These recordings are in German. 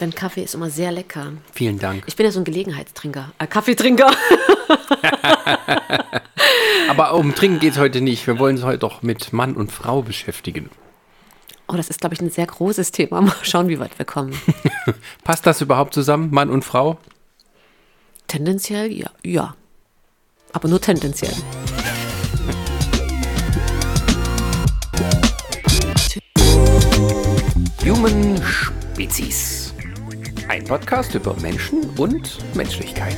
Dein Kaffee ist immer sehr lecker. Vielen Dank. Ich bin ja so ein Gelegenheitstrinker, äh, Kaffeetrinker. Aber um Trinken geht es heute nicht. Wir wollen uns heute doch mit Mann und Frau beschäftigen. Oh, das ist, glaube ich, ein sehr großes Thema. Mal schauen, wie weit wir kommen. Passt das überhaupt zusammen, Mann und Frau? Tendenziell ja. Ja. Aber nur tendenziell. Human Spezies. Ein Podcast über Menschen und Menschlichkeit.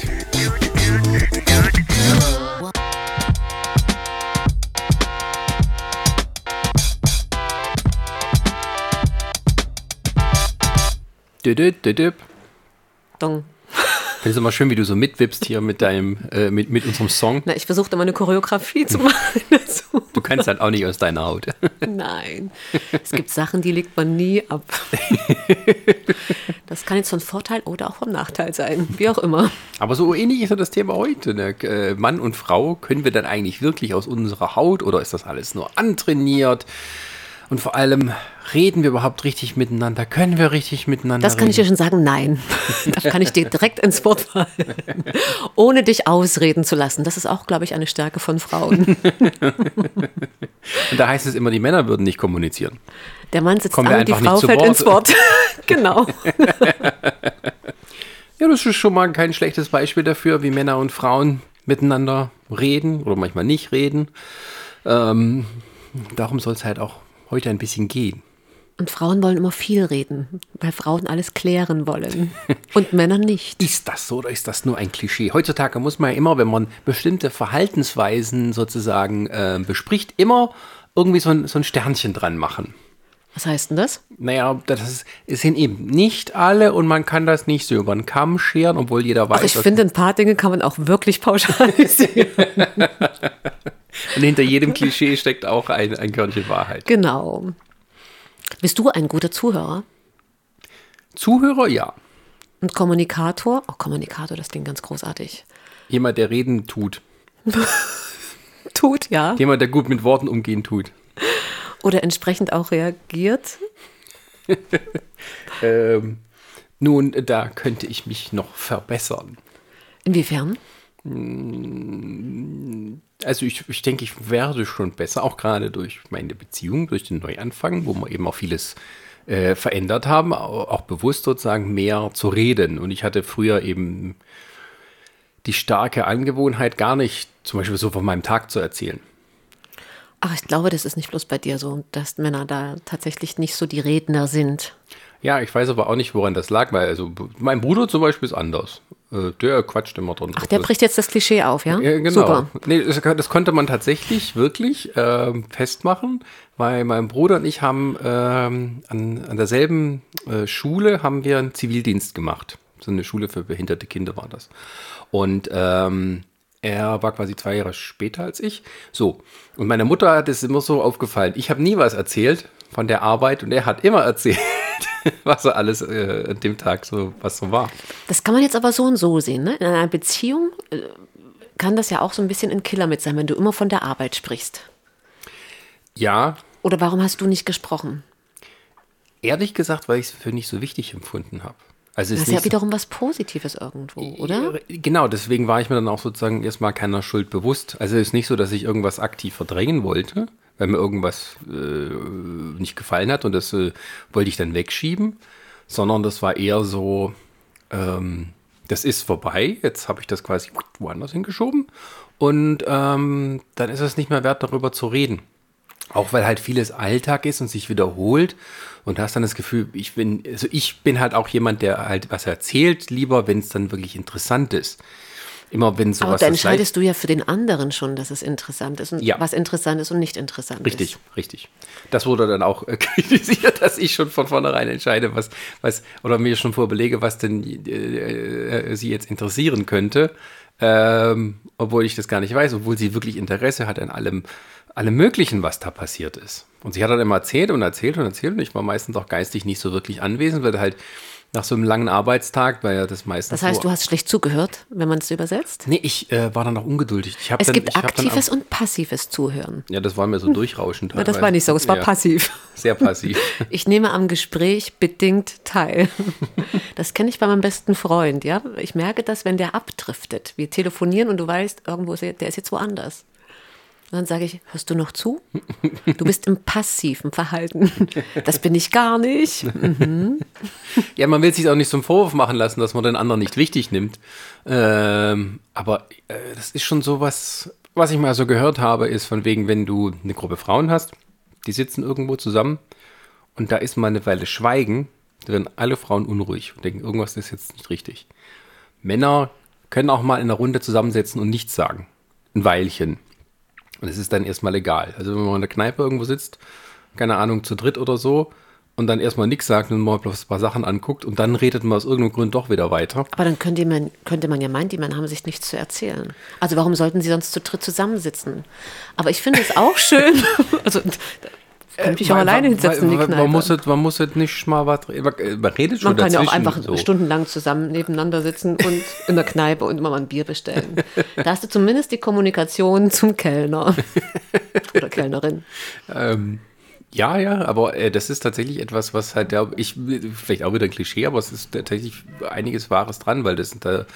Düdüt, düdüp. Dong. Ich finde es immer schön, wie du so mitwippst hier mit deinem, äh, mit, mit unserem Song. Na, ich versuchte immer eine Choreografie zu machen dazu. Du kannst halt auch nicht aus deiner Haut. Nein. Es gibt Sachen, die legt man nie ab. Das kann jetzt von Vorteil oder auch vom Nachteil sein. Wie auch immer. Aber so ähnlich ist ja das Thema heute. Ne? Äh, Mann und Frau, können wir dann eigentlich wirklich aus unserer Haut oder ist das alles nur antrainiert? Und vor allem, reden wir überhaupt richtig miteinander? Können wir richtig miteinander Das kann ich dir reden? schon sagen, nein. Da kann ich dir direkt ins Wort fallen. Ohne dich ausreden zu lassen. Das ist auch, glaube ich, eine Stärke von Frauen. Und da heißt es immer, die Männer würden nicht kommunizieren. Der Mann sitzt Kommen an und die Frau fällt Wort. ins Wort. genau. Ja, das ist schon mal kein schlechtes Beispiel dafür, wie Männer und Frauen miteinander reden oder manchmal nicht reden. Ähm, darum soll es halt auch heute ein bisschen gehen. Und Frauen wollen immer viel reden, weil Frauen alles klären wollen. Und Männer nicht. Ist das so oder ist das nur ein Klischee? Heutzutage muss man ja immer, wenn man bestimmte Verhaltensweisen sozusagen äh, bespricht, immer irgendwie so ein, so ein Sternchen dran machen. Was heißt denn das? Naja, das ist, es sind eben nicht alle und man kann das nicht so über den Kamm scheren, obwohl jeder weiß, Ach, ich finde, ein paar Dinge kann man auch wirklich pauschalisieren. und hinter jedem Klischee steckt auch ein, ein Körnchen Wahrheit. genau. Bist du ein guter Zuhörer Zuhörer, ja. und Kommunikator? Oh, Kommunikator, das klingt ganz großartig. Jemand, der reden tut. Tut, ja. Jemand, der gut mit Worten umgehen tut. Oder entsprechend auch reagiert. Ähm, nun, da könnte ich mich noch verbessern. Inwiefern? Also ich, ich denke, ich werde schon besser, auch gerade durch meine Beziehung, durch den Neuanfang, wo wir eben auch vieles äh, verändert haben, au- auch bewusst sozusagen mehr zu reden. Und ich hatte früher eben die starke Angewohnheit, gar nicht zum Beispiel so von meinem Tag zu erzählen. Ach, ich glaube, das ist nicht bloß bei dir so, dass Männer da tatsächlich nicht so die Redner sind. Ja, ich weiß aber auch nicht, woran das lag, weil also mein Bruder zum Beispiel ist anders. Äh, Der quatscht immer dran. Ach, der bricht jetzt das Klischee auf, ja? Ja, genau. Super. Nee, das, das konnte man tatsächlich wirklich ähm, festmachen, weil mein Bruder und ich haben ähm, an, an derselben äh, Schule haben wir einen Zivildienst gemacht. So eine Schule für behinderte Kinder war das. Und ähm, er war quasi zwei Jahre später als ich. So. Und meiner Mutter hat es immer so aufgefallen. Ich habe nie was erzählt von der Arbeit und er hat immer erzählt, was so alles äh, an dem Tag so, was so war. Das kann man jetzt aber so und so sehen. Ne? In einer Beziehung äh, kann das ja auch so ein bisschen ein Killer mit sein, wenn du immer von der Arbeit sprichst. Ja, Oder warum hast du nicht gesprochen? ehrlich gesagt, weil ich es für nicht so wichtig empfunden habe. Also Das ist nicht ja wiederum was Positives irgendwo, oder? Genau, deswegen war ich mir dann auch sozusagen erstmal keiner Schuld bewusst. Also es ist nicht so, dass ich irgendwas aktiv verdrängen wollte, weil mir irgendwas äh, nicht gefallen hat und das äh, wollte ich dann wegschieben, sondern das war eher so, ähm, das ist vorbei, jetzt habe ich das quasi woanders hingeschoben und ähm, dann ist es nicht mehr wert, darüber zu reden. Auch weil halt vieles Alltag ist und sich wiederholt und hast dann das Gefühl, ich bin, also ich bin halt auch jemand, der halt was erzählt, lieber, wenn es dann wirklich interessant ist. Immer wenn Aber sowas da das entscheidest du ja für den anderen schon, dass es interessant ist und Ja. was interessant ist und nicht interessant Richtig, ist. richtig. Das wurde dann auch äh, kritisiert, dass ich schon von vornherein entscheide, was, was, oder mir schon vorbelege, was denn äh, äh, sie jetzt interessieren könnte. Ähm, obwohl ich das gar nicht weiß, obwohl sie wirklich Interesse hat an allem, allem Möglichen, was da passiert ist. Und sie hat dann immer erzählt und erzählt und erzählt und ich war meistens auch geistig nicht so wirklich anwesend, weil halt nach so einem langen Arbeitstag, weil ja das meistens. Das heißt, so, du hast schlecht zugehört, wenn man es übersetzt? Nee, ich äh, war dann noch ungeduldig. Es dann, gibt aktives auch, und passives Zuhören. Ja, das war mir so durchrauschend. Na, das war nicht so, es war ja, passiv. Sehr passiv. Ich nehme am Gespräch bedingt teil. Das kenne ich bei meinem besten Freund, ja. Ich merke das, wenn der abdriftet. Wir telefonieren und du weißt, irgendwo ist er, der ist jetzt woanders. Und dann sage ich, hörst du noch zu? Du bist im passiven Verhalten. Das bin ich gar nicht. Ja, man will sich auch nicht zum Vorwurf machen lassen, dass man den anderen nicht wichtig nimmt. Ähm, aber äh, das ist schon so was, was ich mal so gehört habe, ist von wegen, wenn du eine Gruppe Frauen hast, die sitzen irgendwo zusammen und da ist mal eine Weile Schweigen, da werden alle Frauen unruhig und denken, irgendwas ist jetzt nicht richtig. Männer können auch mal in einer Runde zusammensetzen und nichts sagen. Ein Weilchen. Und es ist dann erstmal egal. Also wenn man in der Kneipe irgendwo sitzt, keine Ahnung, zu dritt oder so, und dann erstmal nichts sagt und mal bloß ein paar Sachen anguckt und dann redet man aus irgendeinem Grund doch wieder weiter. Aber dann könnte man, könnte man ja meinen, die Männer haben sich nichts zu erzählen. Also warum sollten sie sonst zu dritt zusammensitzen? Aber ich finde es auch schön. also kann ich mich auch Weil- alleine weil- hinsetzen weil- Kneipe. Man muss, es, man muss es nicht mal was reden. Man, man redet schon Man kann ja auch einfach so. stundenlang zusammen nebeneinander sitzen und in der Kneipe und immer mal ein Bier bestellen. Da hast du zumindest die Kommunikation zum Kellner oder Kellnerin. Ähm, ja, ja, aber äh, das ist tatsächlich etwas, was halt der, ich, vielleicht auch wieder ein Klischee, aber es ist tatsächlich einiges Wahres dran, weil das sind da,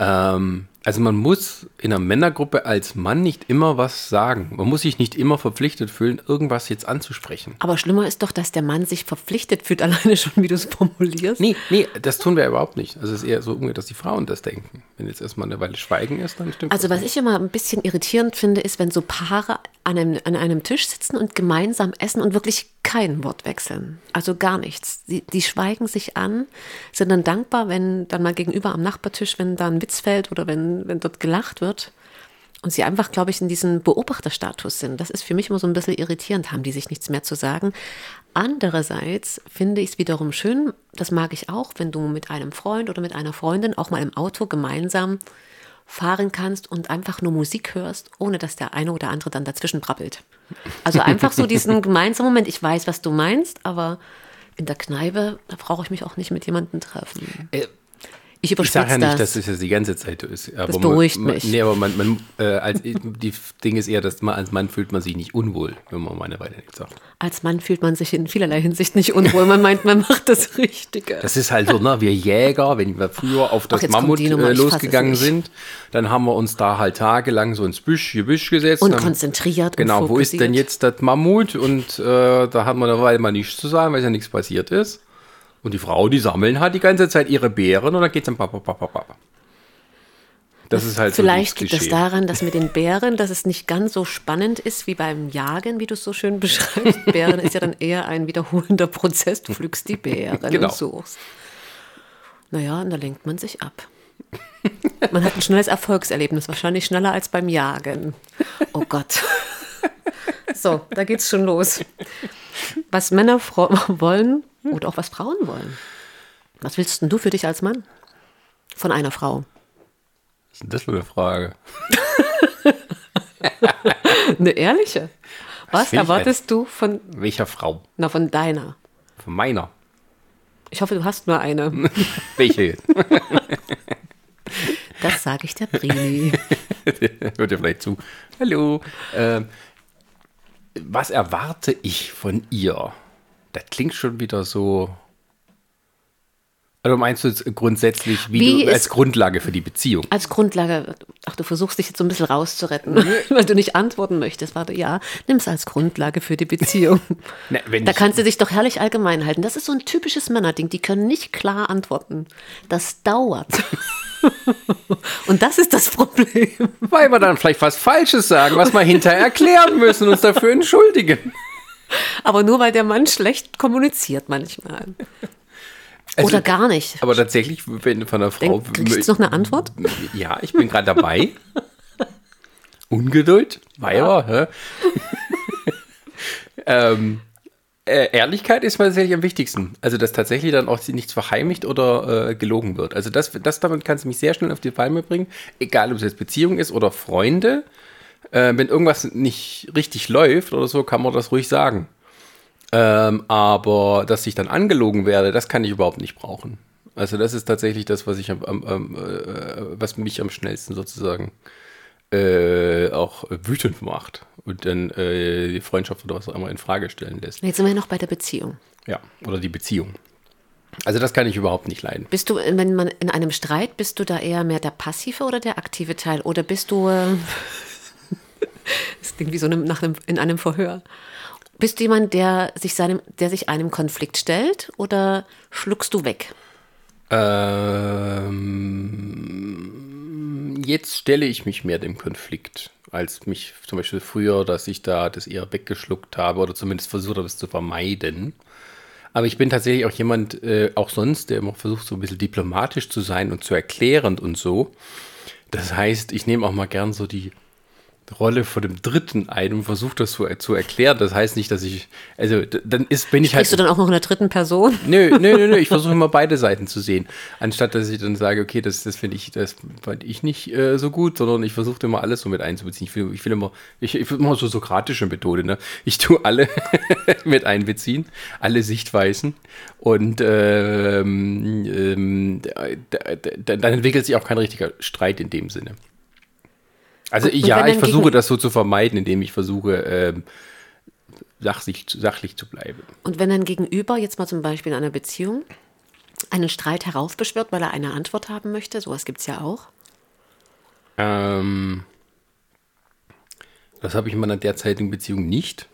ähm, also man muss in einer Männergruppe als Mann nicht immer was sagen. Man muss sich nicht immer verpflichtet fühlen, irgendwas jetzt anzusprechen. Aber schlimmer ist doch, dass der Mann sich verpflichtet fühlt, alleine schon, wie du es formulierst. Nee, nee, das tun wir überhaupt nicht. Also es ist eher so dass die Frauen das denken. Wenn jetzt erstmal eine Weile Schweigen ist, dann stimmt Also was ich immer ein bisschen irritierend finde, ist, wenn so Paare an einem, an einem Tisch sitzen und gemeinsam essen und wirklich kein Wort wechseln. Also gar nichts. Die, die schweigen sich an, sind dann dankbar, wenn dann mal gegenüber am Nachbartisch, wenn da ein Witz fällt oder wenn, wenn dort gelacht wird. Und sie einfach, glaube ich, in diesem Beobachterstatus sind. Das ist für mich immer so ein bisschen irritierend, haben die sich nichts mehr zu sagen. Andererseits finde ich es wiederum schön, das mag ich auch, wenn du mit einem Freund oder mit einer Freundin auch mal im Auto gemeinsam fahren kannst und einfach nur Musik hörst, ohne dass der eine oder andere dann dazwischen brabbelt. Also einfach so diesen gemeinsamen Moment, ich weiß, was du meinst, aber in der Kneipe, da brauche ich mich auch nicht mit jemandem treffen. Äh, Ich Ich überspitze sage ja nicht, das. dass es jetzt die ganze Zeit so ist. Aber beruhigt man, mich. Nee, aber man, man äh, als, die Ding ist eher, dass man als Mann fühlt man sich nicht unwohl, wenn man meine Weile nichts sagt. Als Mann fühlt man sich in vielerlei Hinsicht nicht unwohl. Man meint, man macht das Richtige. Das ist halt so, ne? Wir Jäger, wenn wir früher auf das kommt Mammut äh, ich losgegangen nicht. sind, dann haben wir uns da halt tagelang so ins Büsch, Gebüsch gesetzt. Und dann, konzentriert und Genau, wo ist denn jetzt das Mammut? Und äh, da hat man eine Weile mal nichts zu sagen, weil ja nichts passiert ist. Und die Frau, die sammeln halt die ganze Zeit ihre Beeren und dann geht's dann papa, papa, papa. Das ist halt Vielleicht so liegt es Klischee. daran, dass mit den Bären, dass es nicht ganz so spannend ist wie beim Jagen, wie du es so schön beschreibst. Bären ist ja dann eher ein wiederholender Prozess. Du pflückst die Beeren Genau. und suchst. Naja, und da lenkt man sich ab. Man hat ein schnelles Erfolgserlebnis, wahrscheinlich schneller als beim Jagen. Oh Gott. So, da geht's schon los. Was Männer fro- wollen oder auch was Frauen wollen. Was willst denn du für dich als Mann? Von einer Frau. Was ist denn das für eine Frage? Eine ehrliche. Was ich erwartest du von, Welcher Frau? na, von deiner? Von meiner. Ich hoffe, du hast nur eine. Welche jetzt? Das sage ich der Brini. Hört ihr vielleicht zu. Hallo. Ähm, was erwarte ich von ihr? Das klingt schon wieder so. Also meinst du jetzt grundsätzlich wie, Wie du, als Grundlage für die Beziehung? Als Grundlage, ach, du versuchst dich jetzt so ein bisschen rauszuretten, weil du nicht antworten möchtest. Warte, ja, nimm es als Grundlage für die Beziehung. Na, Da kannst du dich doch herrlich allgemein halten. Das ist so ein typisches Männerding. Die können nicht klar antworten. Das dauert. Und das ist das Problem. Weil wir dann vielleicht was Falsches sagen, was wir hinterher erklären müssen und uns dafür entschuldigen. Aber nur weil der Mann schlecht kommuniziert manchmal. Also, Oder gar nicht. Aber tatsächlich, wenn von einer Frau. Du jetzt noch eine Antwort? Ja, ich bin gerade dabei. Ungeduld, Weiber, hä? ähm, äh, Ehrlichkeit ist mir tatsächlich am wichtigsten. Also, dass tatsächlich dann auch nichts verheimlicht oder äh, gelogen wird. Also, das, das damit kannst du mich sehr schnell auf die Palme bringen. Egal, ob es jetzt Beziehung ist oder Freunde. Äh, wenn irgendwas nicht richtig läuft oder so, kann man das ruhig sagen. Ähm, aber dass ich dann angelogen werde, das kann ich überhaupt nicht brauchen. Also das ist tatsächlich das, was ich am, am, am äh, was mich am schnellsten sozusagen äh, auch wütend macht und dann äh, die Freundschaft oder was auch immer in Frage stellen lässt. Jetzt sind wir noch bei der Beziehung. Ja, oder die Beziehung. Also das kann ich überhaupt nicht leiden. Bist du, wenn man in einem Streit, bist du da eher mehr der passive oder der aktive Teil? Oder bist du, äh, das klingt wie so einem, einem, in einem Verhör. Bist du jemand, der sich, seinem, der sich einem Konflikt stellt oder schluckst du weg? Ähm, jetzt stelle ich mich mehr dem Konflikt, als mich zum Beispiel früher, dass ich da das eher weggeschluckt habe oder zumindest versucht habe, es zu vermeiden. Aber ich bin tatsächlich auch jemand, äh, auch sonst, der immer versucht, so ein bisschen diplomatisch zu sein und zu erklärend und so. Das heißt, ich nehme auch mal gern so die Rolle von dem Dritten ein und versuche das so zu erklären. Das heißt nicht, dass ich, also dann ist, bin ich halt. Sprichst du dann auch noch in der dritten Person? Nö, nö, nö, nö. Ich versuche immer beide Seiten zu sehen. Anstatt dass ich dann sage, okay, das, das finde ich, das fand ich nicht äh, so gut, sondern ich versuche immer alles so mit einzubeziehen. Ich will, ich will immer, ich, ich will immer so sokratische Methode, ne? Ich tue alle mit einbeziehen, alle Sichtweisen. Und ähm, ähm, dann entwickelt sich auch kein richtiger Streit in dem Sinne. Also und, ja, ich versuche das so zu vermeiden, indem ich versuche, ähm, sachlich, sachlich zu bleiben. Und wenn ein Gegenüber jetzt mal zum Beispiel in einer Beziehung einen Streit heraufbeschwört, weil er eine Antwort haben möchte, sowas gibt es ja auch. Ähm, das habe ich in meiner derzeitigen Beziehung nicht.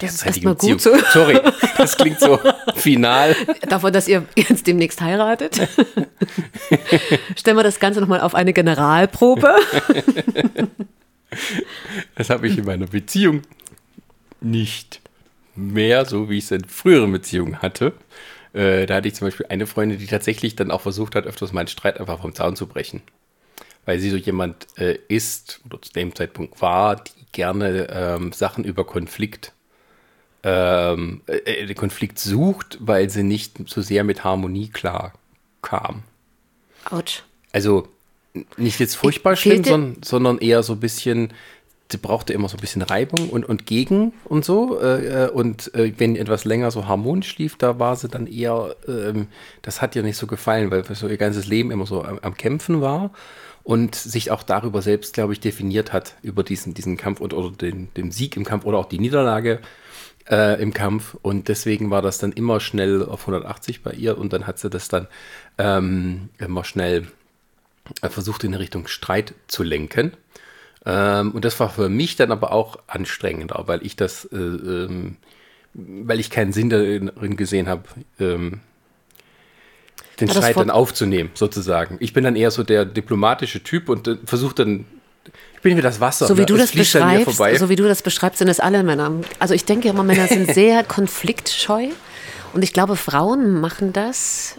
Das ist erstmal gut so. Sorry, das klingt so final. Davon, dass ihr jetzt demnächst heiratet. Stellen wir das Ganze nochmal auf eine Generalprobe. Das habe ich in meiner Beziehung nicht mehr, so wie ich es in früheren Beziehungen hatte. Äh, da hatte ich zum Beispiel eine Freundin, die tatsächlich dann auch versucht hat, öfters meinen Streit einfach vom Zaun zu brechen. Weil sie so jemand äh, ist, oder zu dem Zeitpunkt war, die gerne ähm, Sachen über Konflikt ähm, äh, den Konflikt sucht, weil sie nicht so sehr mit Harmonie klar kam. Autsch. Also nicht jetzt furchtbar ich, schlimm, sondern, sondern eher so ein bisschen, sie brauchte immer so ein bisschen Reibung und, und Gegen und so. Äh, äh, und äh, wenn etwas länger so harmonisch lief, da war sie dann eher, ähm, das hat ihr nicht so gefallen, weil so ihr ganzes Leben immer so am, am Kämpfen war und sich auch darüber selbst, glaube ich, definiert hat, über diesen, diesen Kampf und, oder den, den Sieg im Kampf oder auch die Niederlage äh, im Kampf und deswegen war das dann immer schnell auf 180 bei ihr und dann hat sie das dann ähm, immer schnell äh, versucht in Richtung Streit zu lenken. Ähm, und das war für mich dann aber auch anstrengender, weil ich das, äh, ähm, weil ich keinen Sinn darin gesehen habe, ähm, den Streit dann aufzunehmen, sozusagen. Ich bin dann eher so der diplomatische Typ und äh, versuche dann ich bin wie das Wasser. So wie, du das beschreibst, so wie du das beschreibst, sind es alle Männer. Also ich denke immer, Männer sind sehr konfliktscheu. Und ich glaube, Frauen machen das,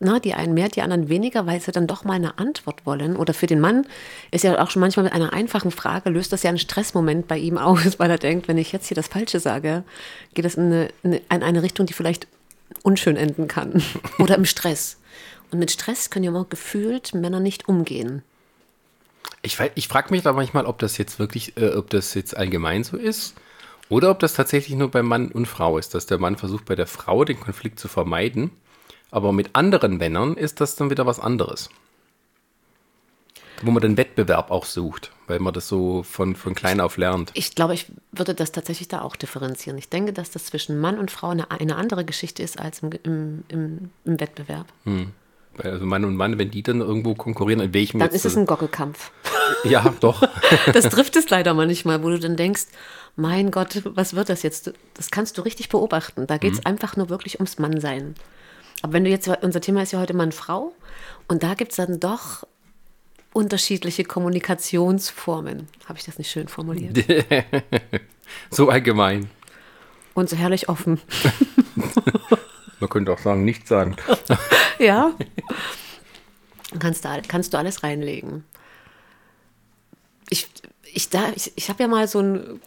na, die einen mehr, die anderen weniger, weil sie dann doch mal eine Antwort wollen. Oder für den Mann ist ja auch schon manchmal mit einer einfachen Frage, löst das ja einen Stressmoment bei ihm aus, weil er denkt, wenn ich jetzt hier das Falsche sage, geht das in eine, in eine Richtung, die vielleicht unschön enden kann. Oder im Stress. Und mit Stress können ja auch gefühlt Männer nicht umgehen. Ich, ich frage mich da manchmal, ob das jetzt wirklich, äh, ob das jetzt allgemein so ist oder ob das tatsächlich nur bei Mann und Frau ist, dass der Mann versucht, bei der Frau den Konflikt zu vermeiden, aber mit anderen Männern ist das dann wieder was anderes. Wo man den Wettbewerb auch sucht, weil man das so von, von klein auf lernt. Ich glaube, ich würde das tatsächlich da auch differenzieren. Ich denke, dass das zwischen Mann und Frau eine, eine andere Geschichte ist als im, im, im, im Wettbewerb. Hm. Also Mann und Mann, wenn die dann irgendwo konkurrieren, in welchem Dann ist es ein Gockelkampf. Ja, doch. das trifft es leider manchmal, wo du dann denkst, mein Gott, was wird das jetzt? Das kannst du richtig beobachten. Da geht es mhm. einfach nur wirklich ums Mannsein. Aber wenn du jetzt, unser Thema ist ja heute Mann-Frau, und da gibt es dann doch unterschiedliche Kommunikationsformen. Habe ich das nicht schön formuliert? so allgemein. Und so herrlich offen. Man könnte auch sagen, nichts sagen. ja. Kannst du, kannst du alles reinlegen. Ich, ich, ich, ich habe ja mal so ein,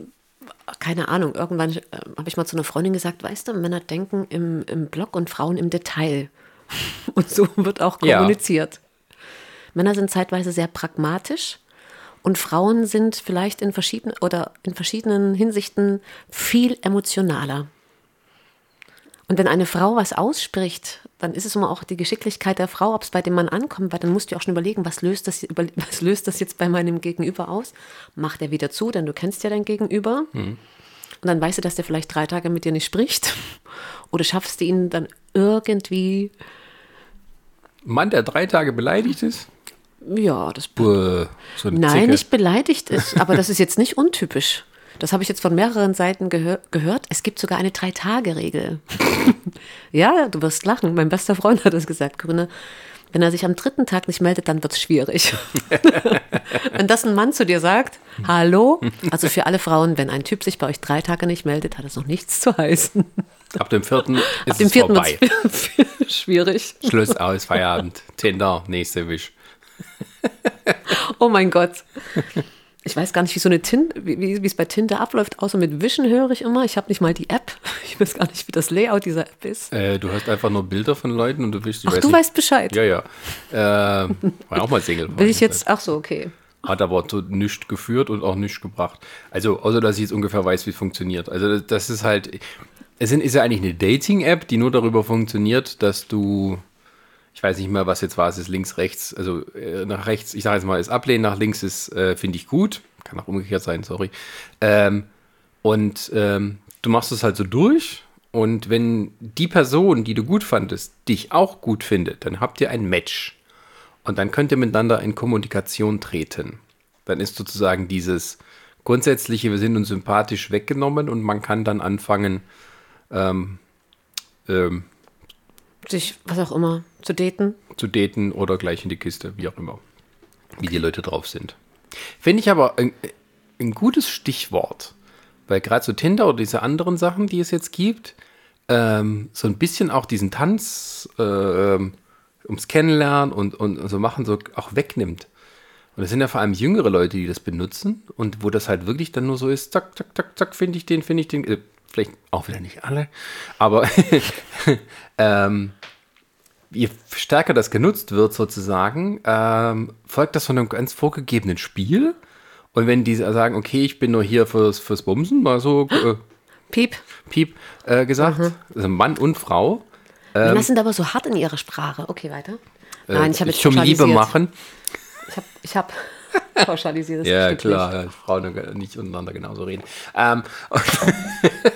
keine Ahnung, irgendwann äh, habe ich mal zu einer Freundin gesagt, weißt du, Männer denken im, im Blog und Frauen im Detail. Und so wird auch kommuniziert. Ja. Männer sind zeitweise sehr pragmatisch Und Frauen sind vielleicht in verschiedenen oder in verschiedenen Hinsichten viel emotionaler. Und wenn eine Frau was ausspricht, dann ist es immer auch die Geschicklichkeit der Frau, ob es bei dem Mann ankommt, weil dann musst du auch schon überlegen, was löst das, was löst das jetzt bei meinem Gegenüber aus? Macht er wieder zu, denn du kennst ja dein Gegenüber. Mhm. Und dann weißt du, dass der vielleicht drei Tage mit dir nicht spricht. Oder schaffst du ihn dann irgendwie. Mann, der drei Tage beleidigt ist? Ja, das. Buh, so Nein, Zicke. nicht beleidigt ist, aber das ist jetzt nicht untypisch. Das habe ich jetzt von mehreren Seiten gehör gehört. Es gibt sogar eine Drei-Tage-Regel. ja, du wirst lachen. Mein bester Freund hat das gesagt, Grüne. Wenn er sich am dritten Tag nicht meldet, dann wird es schwierig. wenn das ein Mann zu dir sagt, hallo, also für alle Frauen, wenn ein Typ sich bei euch drei Tage nicht meldet, hat das noch nichts zu heißen. Ab dem vierten ist Ab dem es vierten vorbei. schwierig. Schluss aus, Feierabend. Tinder, nächste Wisch. oh mein Gott. Ich weiß gar nicht, wie so eine Tinte, wie, es bei Tinte abläuft, außer mit Wischen höre ich immer. Ich habe nicht mal die App. Ich weiß gar nicht, wie das Layout dieser App ist. Äh, du hast einfach nur Bilder von Leuten und du wischst. Ach, weiß du nicht. weißt Bescheid. Ja, ja. Äh, war auch mal Single. Will ich jetzt, ach so, okay. Hat aber so nichts geführt und auch nichts gebracht. Also, außer dass ich jetzt ungefähr weiß, wie es funktioniert. Also, das ist halt, es ist ja eigentlich eine Dating-App, die nur darüber funktioniert, dass du ich weiß nicht mehr, was jetzt war, es ist links, rechts, also äh, nach rechts, ich sage jetzt mal, ist ablehnen, nach links ist, äh, finde ich gut, kann auch umgekehrt sein, sorry. Ähm, und ähm, du machst es halt so durch. Und wenn die Person, die du gut fandest, dich auch gut findet, dann habt ihr ein Match. Und dann könnt ihr miteinander in Kommunikation treten. Dann ist sozusagen dieses grundsätzliche, wir sind uns sympathisch weggenommen und man kann dann anfangen, ähm, ähm, sich, was auch immer, zu daten. Zu daten oder gleich in die Kiste, wie auch immer. Wie die Leute drauf sind. Finde ich aber ein, ein gutes Stichwort, weil gerade so Tinder oder diese anderen Sachen, die es jetzt gibt, ähm, so ein bisschen auch diesen Tanz äh, ums Kennenlernen und, und, und so machen, so auch wegnimmt. Und das sind ja vor allem jüngere Leute, die das benutzen und wo das halt wirklich dann nur so ist, zack, zack, zack, zack, finde ich den, finde ich den. Vielleicht auch wieder nicht alle, aber ähm, je stärker das genutzt wird sozusagen, ähm, folgt das von einem ganz vorgegebenen Spiel. Und wenn die sagen, okay, ich bin nur hier fürs, fürs Bumsen, mal so äh, Piep, Piep äh, gesagt, mhm. also Mann und Frau. Ähm, Männer sind aber so hart in ihrer Sprache. Okay, weiter. Äh, Nein, ich habe jetzt Zum Liebe machen. Ich habe ich hab pauschalisiert. ja, klar, Frauen nicht untereinander genauso reden. Ähm,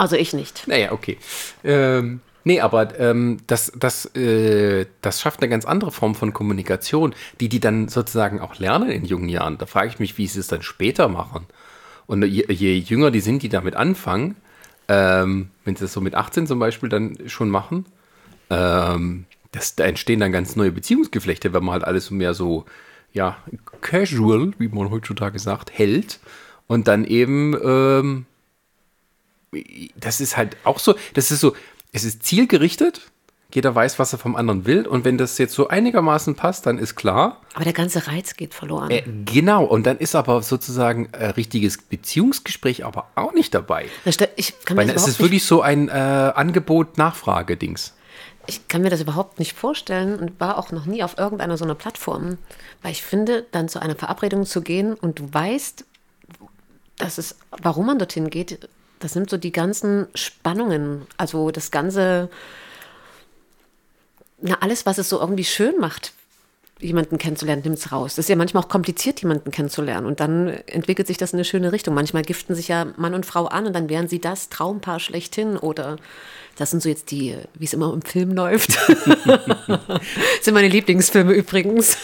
also ich nicht. Naja, okay. Ähm, Nee, aber ähm, das, das, äh, das schafft eine ganz andere Form von Kommunikation, die die dann sozusagen auch lernen in jungen Jahren. Da frage ich mich, wie sie es dann später machen. Und je, je jünger die sind, die damit anfangen, ähm, wenn sie das so mit 18 zum Beispiel dann schon machen, ähm, das, da entstehen dann ganz neue Beziehungsgeflechte, wenn man halt alles mehr so, ja, casual, wie man heutzutage sagt, hält. Und dann eben, ähm, das ist halt auch so, das ist so, es ist zielgerichtet. Jeder weiß, was er vom anderen will. Und wenn das jetzt so einigermaßen passt, dann ist klar. Aber der ganze Reiz geht verloren. Äh, genau. Und dann ist aber sozusagen ein richtiges Beziehungsgespräch aber auch nicht dabei. Ich kann mir Weil es ist wirklich so ein äh, Angebot-Nachfrage-Dings. Ich kann mir das überhaupt nicht vorstellen und war auch noch nie auf irgendeiner so einer Plattform. Weil ich finde, dann zu einer Verabredung zu gehen und du weißt, dass es, warum man dorthin geht, das nimmt so die ganzen Spannungen, also das ganze, na, alles, was es so irgendwie schön macht, jemanden kennenzulernen, nimmt es raus. Das ist ja manchmal auch kompliziert, jemanden kennenzulernen. Und dann entwickelt sich das in eine schöne Richtung. Manchmal giften sich ja Mann und Frau an und dann wären sie das Traumpaar schlechthin oder das sind so jetzt die, wie es immer im Film läuft. das sind meine Lieblingsfilme übrigens.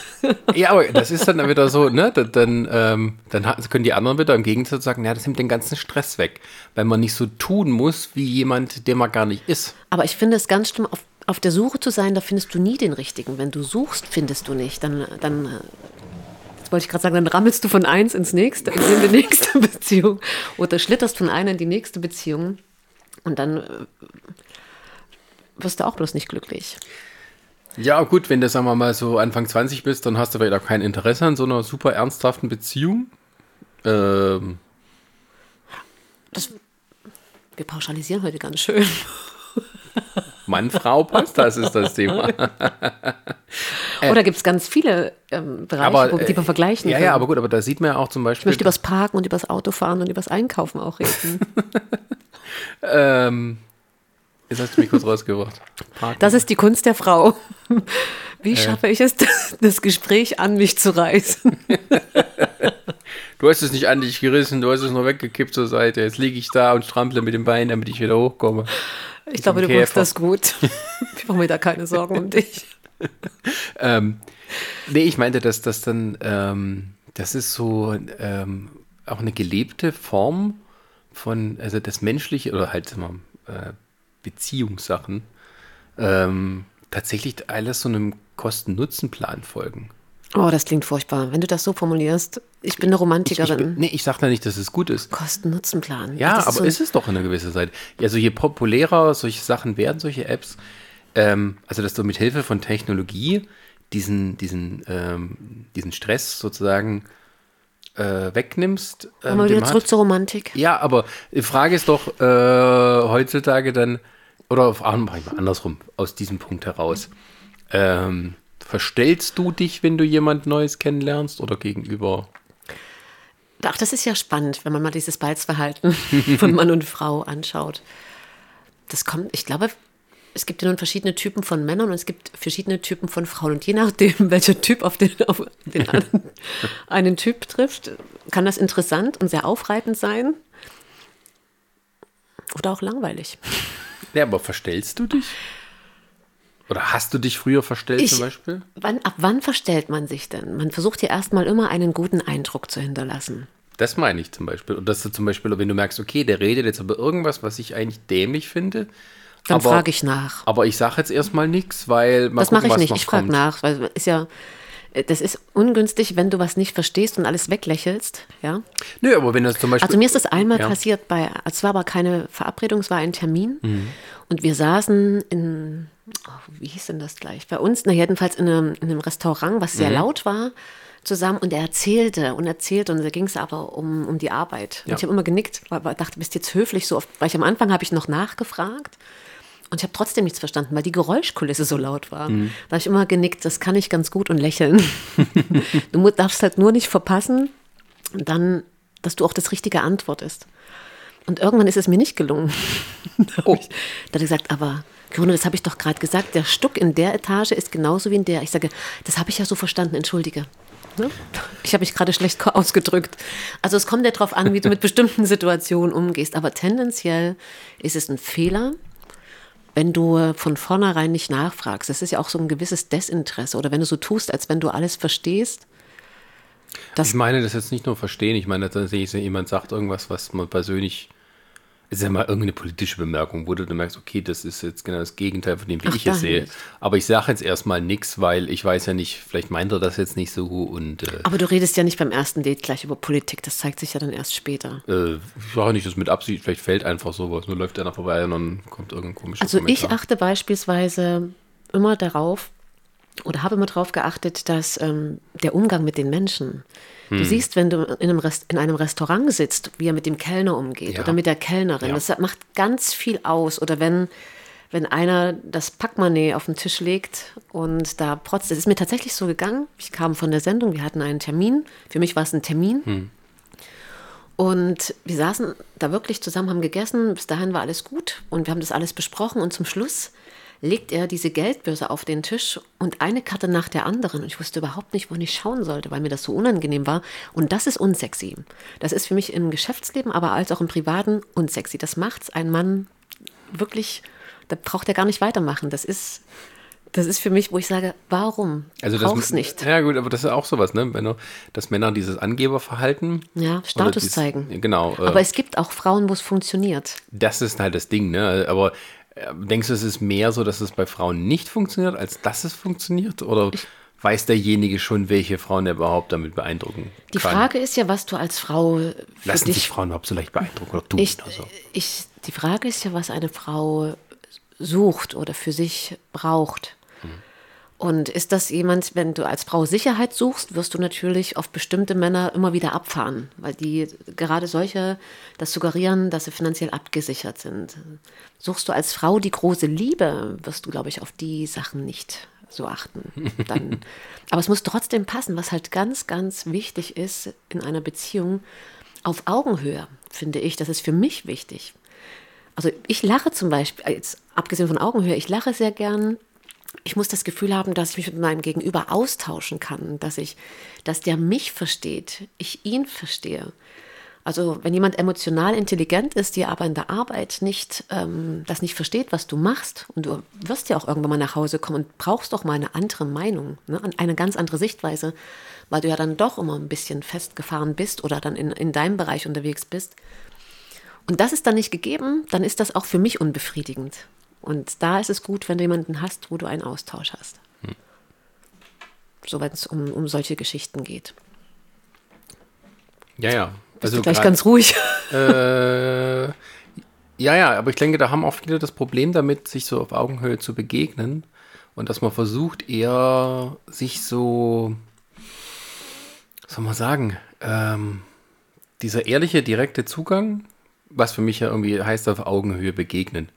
ja, aber das ist dann wieder so, ne? Dann, ähm, dann können die anderen wieder im Gegensatz sagen, ja, das nimmt den ganzen Stress weg, weil man nicht so tun muss wie jemand, der man gar nicht ist. Aber ich finde es ganz schlimm, auf, auf der Suche zu sein, da findest du nie den richtigen. Wenn du suchst, findest du nicht. Dann, dann äh, Jetzt wollte ich gerade sagen, dann rammelst du von eins ins nächste, in die nächste Beziehung oder schlitterst von einer in die nächste Beziehung. Und dann äh, wirst du auch bloß nicht glücklich. Ja, gut, wenn du, sagen wir mal, so Anfang 20 bist, dann hast du vielleicht auch kein Interesse an so einer super ernsthaften Beziehung. Ähm. Das, wir pauschalisieren heute ganz schön. Mann, Frau passt, das ist das Thema. Oder gibt es ganz viele ähm, Bereiche, aber, wo, die man äh, vergleichen Ja, kann? ja, aber gut, aber da sieht man ja auch zum ich Beispiel. möchte über das Parken und über das Autofahren und über das Einkaufen auch reden. ähm, jetzt hast du mich kurz rausgebracht. Parken. Das ist die Kunst der Frau. Wie schaffe ich es, das, das Gespräch an mich zu reißen? Du hast es nicht an dich gerissen, du hast es nur weggekippt zur Seite. Jetzt liege ich da und strample mit dem Bein, damit ich wieder hochkomme. Ich glaube, du machst das gut. Ich mache mir da keine Sorgen um dich. Ähm, nee, ich meinte, dass das dann, ähm, das ist so ähm, auch eine gelebte Form von, also das Menschliche oder halt sagen wir, äh, Beziehungssachen, ähm, tatsächlich alles so einem Kosten-Nutzen-Plan folgen. Oh, das klingt furchtbar. Wenn du das so formulierst, ich bin eine Ich, ich, Romantikerin. bin- nee, ich sage da nicht, dass es gut ist. Kosten-Nutzen-Plan. Ja, ist aber so- ist es doch in einer gewissen Seite. Also je populärer solche Sachen werden, solche Apps, ähm, also dass du mit Hilfe von Technologie diesen, diesen, ähm, diesen Stress sozusagen äh, wegnimmst. Ähm, den wieder zurück hat. zur Romantik. Ja, aber die Frage ist doch äh, heutzutage dann, oder ich andersrum, aus diesem Punkt heraus. Ähm, verstellst du dich, wenn du jemand Neues kennenlernst oder gegenüber? Ach, das ist ja spannend, wenn man mal dieses Balzverhalten von Mann und Frau anschaut. Das kommt, ich glaube, es gibt ja nun verschiedene Typen von Männern und es gibt verschiedene Typen von Frauen. Und je nachdem, welcher Typ auf den, auf den einen, einen Typ trifft, kann das interessant und sehr aufreibend sein. Oder auch langweilig. Ja, aber verstellst du dich? Oder hast du dich früher verstellt Ich- zum Beispiel? Wann, ab wann verstellt man sich denn? Man versucht ja erstmal immer einen guten Eindruck zu hinterlassen. Das meine ich zum Beispiel. Und dass du zum Beispiel, wenn du merkst, okay, der redet jetzt über irgendwas, was ich eigentlich dämlich finde. Dann frage ich nach. Aber ich sage jetzt erstmal nichts, weil mal Das mache ich nicht. Ich frage nach, weil ist ja, äh, das ist ungünstig, wenn du was nicht verstehst und alles weglächelst. Ja. Nö, aber wenn das zum Beispiel. Also mir ist das einmal Ja. passiert bei, es war aber keine Verabredung, es war ein Termin Mhm. und wir saßen in, oh, wie hieß denn das gleich? Bei uns, na jedenfalls in einem, in einem Restaurant, was Mhm. sehr laut war, zusammen und er erzählte und erzählte und da ging es aber um, um die Arbeit. Und Ja. ich habe immer genickt, weil, weil dachte, bist jetzt höflich so oft, weil ich am Anfang habe ich noch nachgefragt. Und ich habe trotzdem nichts verstanden, weil die Geräuschkulisse so laut war. Mhm. Da habe ich immer genickt, das kann ich ganz gut und lächeln. du darfst halt nur nicht verpassen, dann, dass du auch das Richtige antwortest. Und irgendwann ist es mir nicht gelungen. da habe ich, da hat er gesagt, aber Grüne, das habe ich doch gerade gesagt, der Stuck in der Etage ist genauso wie in der. Ich sage, das habe ich ja so verstanden, entschuldige. Ne? Ich habe mich gerade schlecht ausgedrückt. Also es kommt ja darauf an, wie du mit bestimmten Situationen umgehst. Aber tendenziell ist es ein Fehler, wenn du von vornherein nicht nachfragst. Das ist ja auch so ein gewisses Desinteresse. Oder wenn du so tust, als wenn du alles verstehst. Ich meine das jetzt nicht nur verstehen, ich meine tatsächlich, jemand sagt irgendwas, was man persönlich, ist ja mal irgendeine politische Bemerkung, wo du dann merkst, okay, das ist jetzt genau das Gegenteil von dem, wie Ach, ich es sehe. jetzt. Aber ich sage jetzt erstmal nichts, weil ich weiß ja nicht, vielleicht meint er das jetzt nicht so und äh, Aber du redest ja nicht beim ersten Date gleich über Politik. Das zeigt sich ja dann erst später. äh, ich sage nicht, das mit Absicht, vielleicht fällt einfach sowas, nur läuft einer vorbei und dann kommt irgendein komischer Also ich Kommentar. achte beispielsweise immer darauf oder habe immer darauf geachtet, dass ähm, der Umgang mit den Menschen. Hm. Du siehst, wenn du in einem, Rest, in einem Restaurant sitzt, wie er mit dem Kellner umgeht Ja. oder mit der Kellnerin. Ja. Das macht ganz viel aus. Oder wenn, wenn einer das Packmoney auf den Tisch legt und da protzt. Es ist mir tatsächlich so gegangen. Ich kam von der Sendung, wir hatten einen Termin. Für mich war es ein Termin. Hm. Und wir saßen da wirklich zusammen, haben gegessen. Bis dahin war alles gut und wir haben das alles besprochen. Und zum Schluss legt er diese Geldbörse auf den Tisch und eine Karte nach der anderen. Und ich wusste überhaupt nicht, wohin ich schauen sollte, weil mir das so unangenehm war. Und das ist unsexy. Das ist für mich im Geschäftsleben, aber als auch im Privaten unsexy. Das macht's ein Mann wirklich, da braucht er gar nicht weitermachen. Das ist, das ist für mich, wo ich sage, warum? Also das Brauch's nicht. Ja gut, aber das ist auch sowas, ne? Wenn du, dass Männer dieses Angeberverhalten. Ja, Status dies- zeigen. Genau. äh, Aber es gibt auch Frauen, wo es funktioniert. Das ist halt das Ding, ne? Aber äh, denkst du, es ist mehr so, dass es bei Frauen nicht funktioniert, als dass es funktioniert? Oder weiß derjenige schon, welche Frauen er überhaupt damit beeindrucken Die kann? Frage ist ja, was du als Frau für Lassen sich dich. Frauen überhaupt so leicht beeindrucken? Oder du Ich, oder so? ich, die Frage ist ja, was eine Frau sucht oder für sich braucht. Und ist das jemand, wenn du als Frau Sicherheit suchst, wirst du natürlich auf bestimmte Männer immer wieder abfahren, weil die gerade solche das suggerieren, dass sie finanziell abgesichert sind. Suchst du als Frau die große Liebe, wirst du, glaube ich, auf die Sachen nicht so achten. Dann, aber es muss trotzdem passen, was halt ganz, ganz wichtig ist in einer Beziehung auf Augenhöhe, finde ich. Das ist für mich wichtig. Also ich lache zum Beispiel, jetzt abgesehen von Augenhöhe, ich lache sehr gern. Ich muss das Gefühl haben, dass ich mich mit meinem Gegenüber austauschen kann, dass ich, dass der mich versteht, ich ihn verstehe. Also wenn jemand emotional intelligent ist, die aber in der Arbeit nicht ähm, das nicht versteht, was du machst, und du wirst ja auch irgendwann mal nach Hause kommen und brauchst doch mal eine andere Meinung, ne, eine ganz andere Sichtweise, weil du ja dann doch immer ein bisschen festgefahren bist oder dann in, in deinem Bereich unterwegs bist. Und das ist dann nicht gegeben, dann ist das auch für mich unbefriedigend. Und da ist es gut, wenn du jemanden hast, wo du einen Austausch hast. Hm. So wenn es um, um solche Geschichten geht. Ja, ja, also gleich grad, ganz ruhig. Äh, ja, ja, aber ich denke, da haben auch viele das Problem damit, sich so auf Augenhöhe zu begegnen und dass man versucht, eher sich so, soll man sagen, ähm, dieser ehrliche, direkte Zugang, was für mich ja irgendwie heißt, auf Augenhöhe begegnen.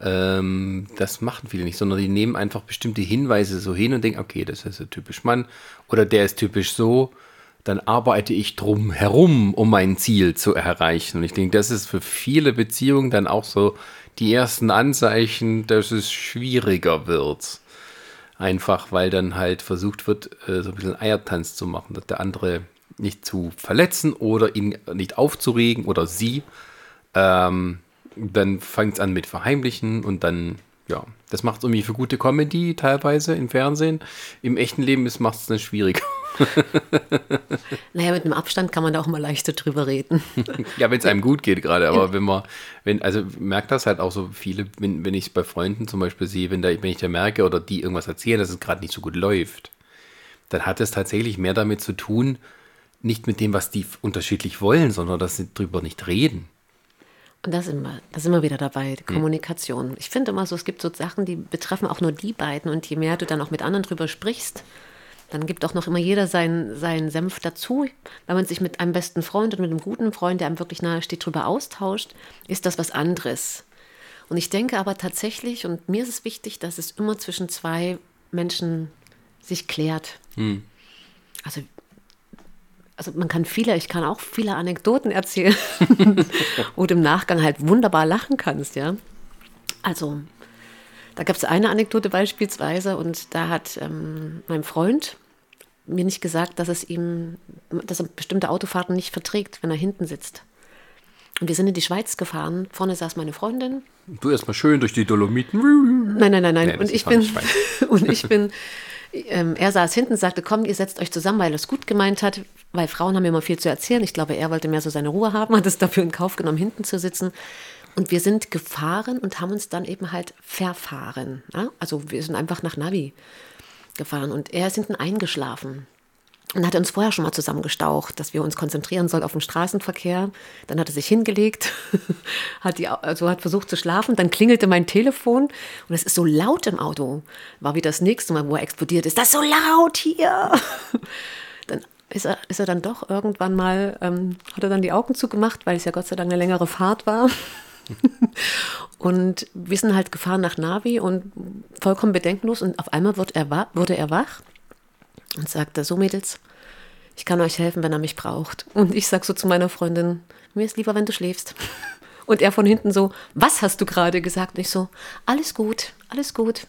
Ähm, das machen viele nicht, sondern die nehmen einfach bestimmte Hinweise so hin und denken, okay, das ist typisch Mann oder der ist typisch so dann arbeite ich drum herum, um mein Ziel zu erreichen. Und ich denke, das ist für viele Beziehungen dann auch so die ersten Anzeichen, dass es schwieriger wird. Einfach weil dann halt versucht wird, äh, so ein bisschen Eiertanz zu machen, dass der andere nicht zu verletzen oder ihn nicht aufzuregen oder sie. Ähm, dann fängt es an mit Verheimlichen und dann, ja, das macht es irgendwie für gute Comedy teilweise im Fernsehen. Im echten Leben macht es dann schwieriger. naja, mit einem Abstand kann man da auch mal leichter drüber reden. ja, wenn es einem gut geht gerade, aber wenn man, wenn, also merkt das halt auch so viele, wenn, wenn ich es bei Freunden zum Beispiel sehe, wenn, da, wenn ich da merke oder die irgendwas erzählen, dass es gerade nicht so gut läuft, dann hat es tatsächlich mehr damit zu tun, nicht mit dem, was die unterschiedlich wollen, sondern dass sie drüber nicht reden. Und da sind wir, da sind wir wieder dabei, die hm. Kommunikation. Ich finde immer so, es gibt so Sachen, die betreffen auch nur die beiden und je mehr du dann auch mit anderen drüber sprichst, dann gibt auch noch immer jeder seinen, seinen Senf dazu. Wenn man sich mit einem besten Freund und mit einem guten Freund, der einem wirklich nahe steht, darüber austauscht, ist das was anderes. Und ich denke aber tatsächlich, und mir ist es wichtig, dass es immer zwischen zwei Menschen sich klärt. Hm. Also, also man kann viele, ich kann auch viele Anekdoten erzählen, wo du im Nachgang halt wunderbar lachen kannst, ja. Also, da gab es eine Anekdote beispielsweise und da hat ähm, mein Freund mir nicht gesagt, dass es ihm, dass er bestimmte Autofahrten nicht verträgt, wenn er hinten sitzt. Und wir sind in die Schweiz gefahren. Vorne saß meine Freundin. Du erstmal schön durch die Dolomiten. Nein, nein, nein, nein. Nee, und, ich bin, und ich bin, ähm, er saß hinten, sagte, komm, ihr setzt euch zusammen, weil er es gut gemeint hat, weil Frauen haben immer viel zu erzählen. Ich glaube, er wollte mehr so seine Ruhe haben, hat es dafür in Kauf genommen, hinten zu sitzen. Und wir sind gefahren und haben uns dann eben halt verfahren. Ja? Also wir sind einfach nach Navi gefahren und er ist hinten eingeschlafen. Und hat uns vorher schon mal zusammengestaucht, dass wir uns konzentrieren sollen auf den Straßenverkehr. Dann hat er sich hingelegt, hat, die, also hat versucht zu schlafen. Dann klingelte mein Telefon und es ist so laut im Auto. War wie das nächste Mal, wo er explodiert ist. Das ist so laut hier. Dann ist er, ist er dann doch irgendwann mal, ähm, hat er dann die Augen zugemacht, weil es ja Gott sei Dank eine längere Fahrt war. und wir sind halt gefahren nach Navi und vollkommen bedenkenlos. Und auf einmal wurde er, wurde er wach und sagte: So, Mädels, ich kann euch helfen, wenn er mich braucht. Und ich sag so zu meiner Freundin: Mir ist lieber, wenn du schläfst. Und er von hinten so: Was hast du gerade gesagt? Und ich so: Alles gut, alles gut.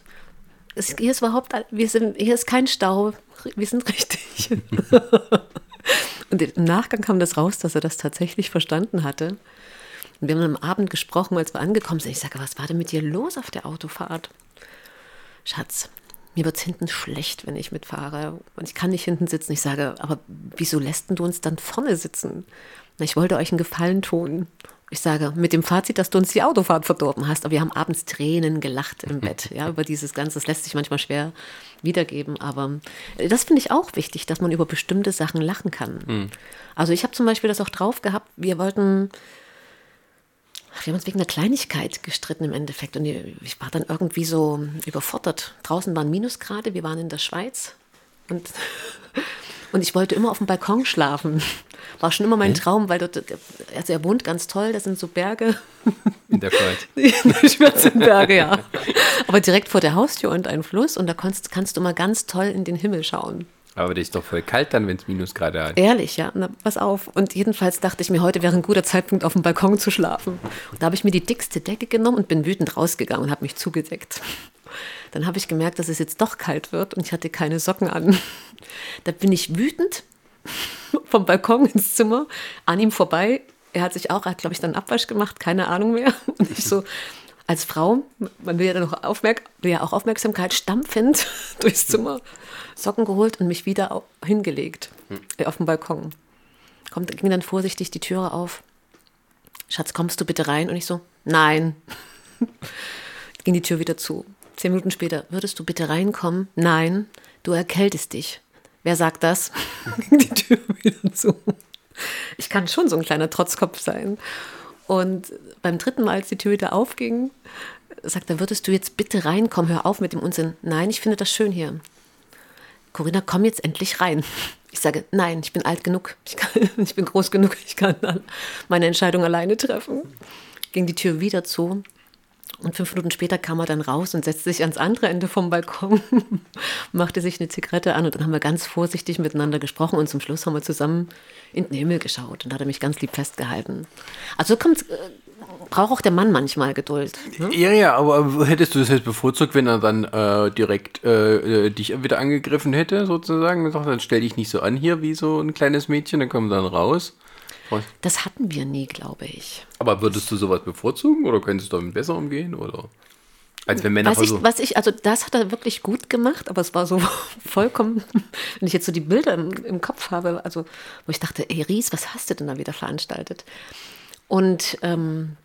Es, hier ist überhaupt, wir sind, hier ist kein Stau. Wir sind richtig. und im Nachgang kam das raus, dass er das tatsächlich verstanden hatte. Und wir haben am Abend gesprochen, als wir angekommen sind. Ich sage, was war denn mit dir los auf der Autofahrt? Schatz, mir wird es hinten schlecht, wenn ich mitfahre. Und ich kann nicht hinten sitzen. Ich sage, aber wieso lässt du uns dann vorne sitzen? Na, ich wollte euch einen Gefallen tun. Ich sage, mit dem Fazit, dass du uns die Autofahrt verdorben hast. Aber wir haben abends Tränen gelacht im Bett. Ja, über dieses Ganze. Das lässt sich manchmal schwer wiedergeben. Aber das finde ich auch wichtig, dass man über bestimmte Sachen lachen kann. Mhm. Also ich habe zum Beispiel das auch drauf gehabt. Wir wollten wir haben uns wegen einer Kleinigkeit gestritten im Endeffekt. Und ich war dann irgendwie so überfordert. Draußen waren Minusgrade, wir waren in der Schweiz. Und Und ich wollte immer auf dem Balkon schlafen. War schon immer mein Traum, weil dort, also er wohnt ganz toll, das sind so Berge. In der Schweiz. In der Schwarzenberge, ja. Aber direkt vor der Haustür und ein Fluss und da kannst, kannst du mal ganz toll in den Himmel schauen. Aber das ist doch voll kalt dann, wenn es Minusgrade hat. Ehrlich, ja. Na, pass auf. Und jedenfalls dachte ich mir, heute wäre ein guter Zeitpunkt, auf dem Balkon zu schlafen. Und da habe ich mir die dickste Decke genommen und bin wütend rausgegangen und habe mich zugedeckt. Dann habe ich gemerkt, dass es jetzt doch kalt wird und ich hatte keine Socken an. Da bin ich wütend vom Balkon ins Zimmer, an ihm vorbei. Er hat sich auch, er hat, glaube ich, dann Abwasch gemacht, keine Ahnung mehr. Und ich so, als Frau, man will ja noch aufmerk ja auch Aufmerksamkeit, stampfend durchs Zimmer, Socken geholt und mich wieder hingelegt äh, auf dem Balkon. Kommt, ging dann vorsichtig die Türe auf. Schatz, kommst du bitte rein? Und ich so, nein. ging die Tür wieder zu. Zehn Minuten später, würdest du bitte reinkommen? Nein, du erkältest dich. Wer sagt das? ging die Tür wieder zu. Ich kann schon so ein kleiner Trotzkopf sein. Und beim dritten Mal, als die Tür wieder aufging, sagt er, würdest du jetzt bitte reinkommen, hör auf mit dem Unsinn. Nein, ich finde das schön hier. Corinna, komm jetzt endlich rein. Ich sage, nein, ich bin alt genug, ich, kann, ich bin groß genug, ich kann meine Entscheidung alleine treffen. Ging die Tür wieder zu und fünf Minuten später kam er dann raus und setzte sich ans andere Ende vom Balkon, machte sich eine Zigarette an und dann haben wir ganz vorsichtig miteinander gesprochen und zum Schluss haben wir zusammen in den Himmel geschaut und da hat er mich ganz lieb festgehalten. Also kommt, äh, braucht auch der Mann manchmal Geduld. Ne? Ja, ja, aber hättest du das jetzt bevorzugt, wenn er dann äh, direkt äh, äh, dich wieder angegriffen hätte, sozusagen? Dann stell dich nicht so an hier wie so ein kleines Mädchen, dann kommen wir dann raus. Und- Das hatten wir nie, glaube ich. Aber würdest du sowas bevorzugen oder könntest du damit besser umgehen? Oder? Als wenn Männer Was ich, was ich, also das hat er wirklich gut gemacht, aber es war so vollkommen, wenn ich jetzt so die Bilder im, im Kopf habe, also wo ich dachte, ey Ries, was hast du denn da wieder veranstaltet? Und ähm,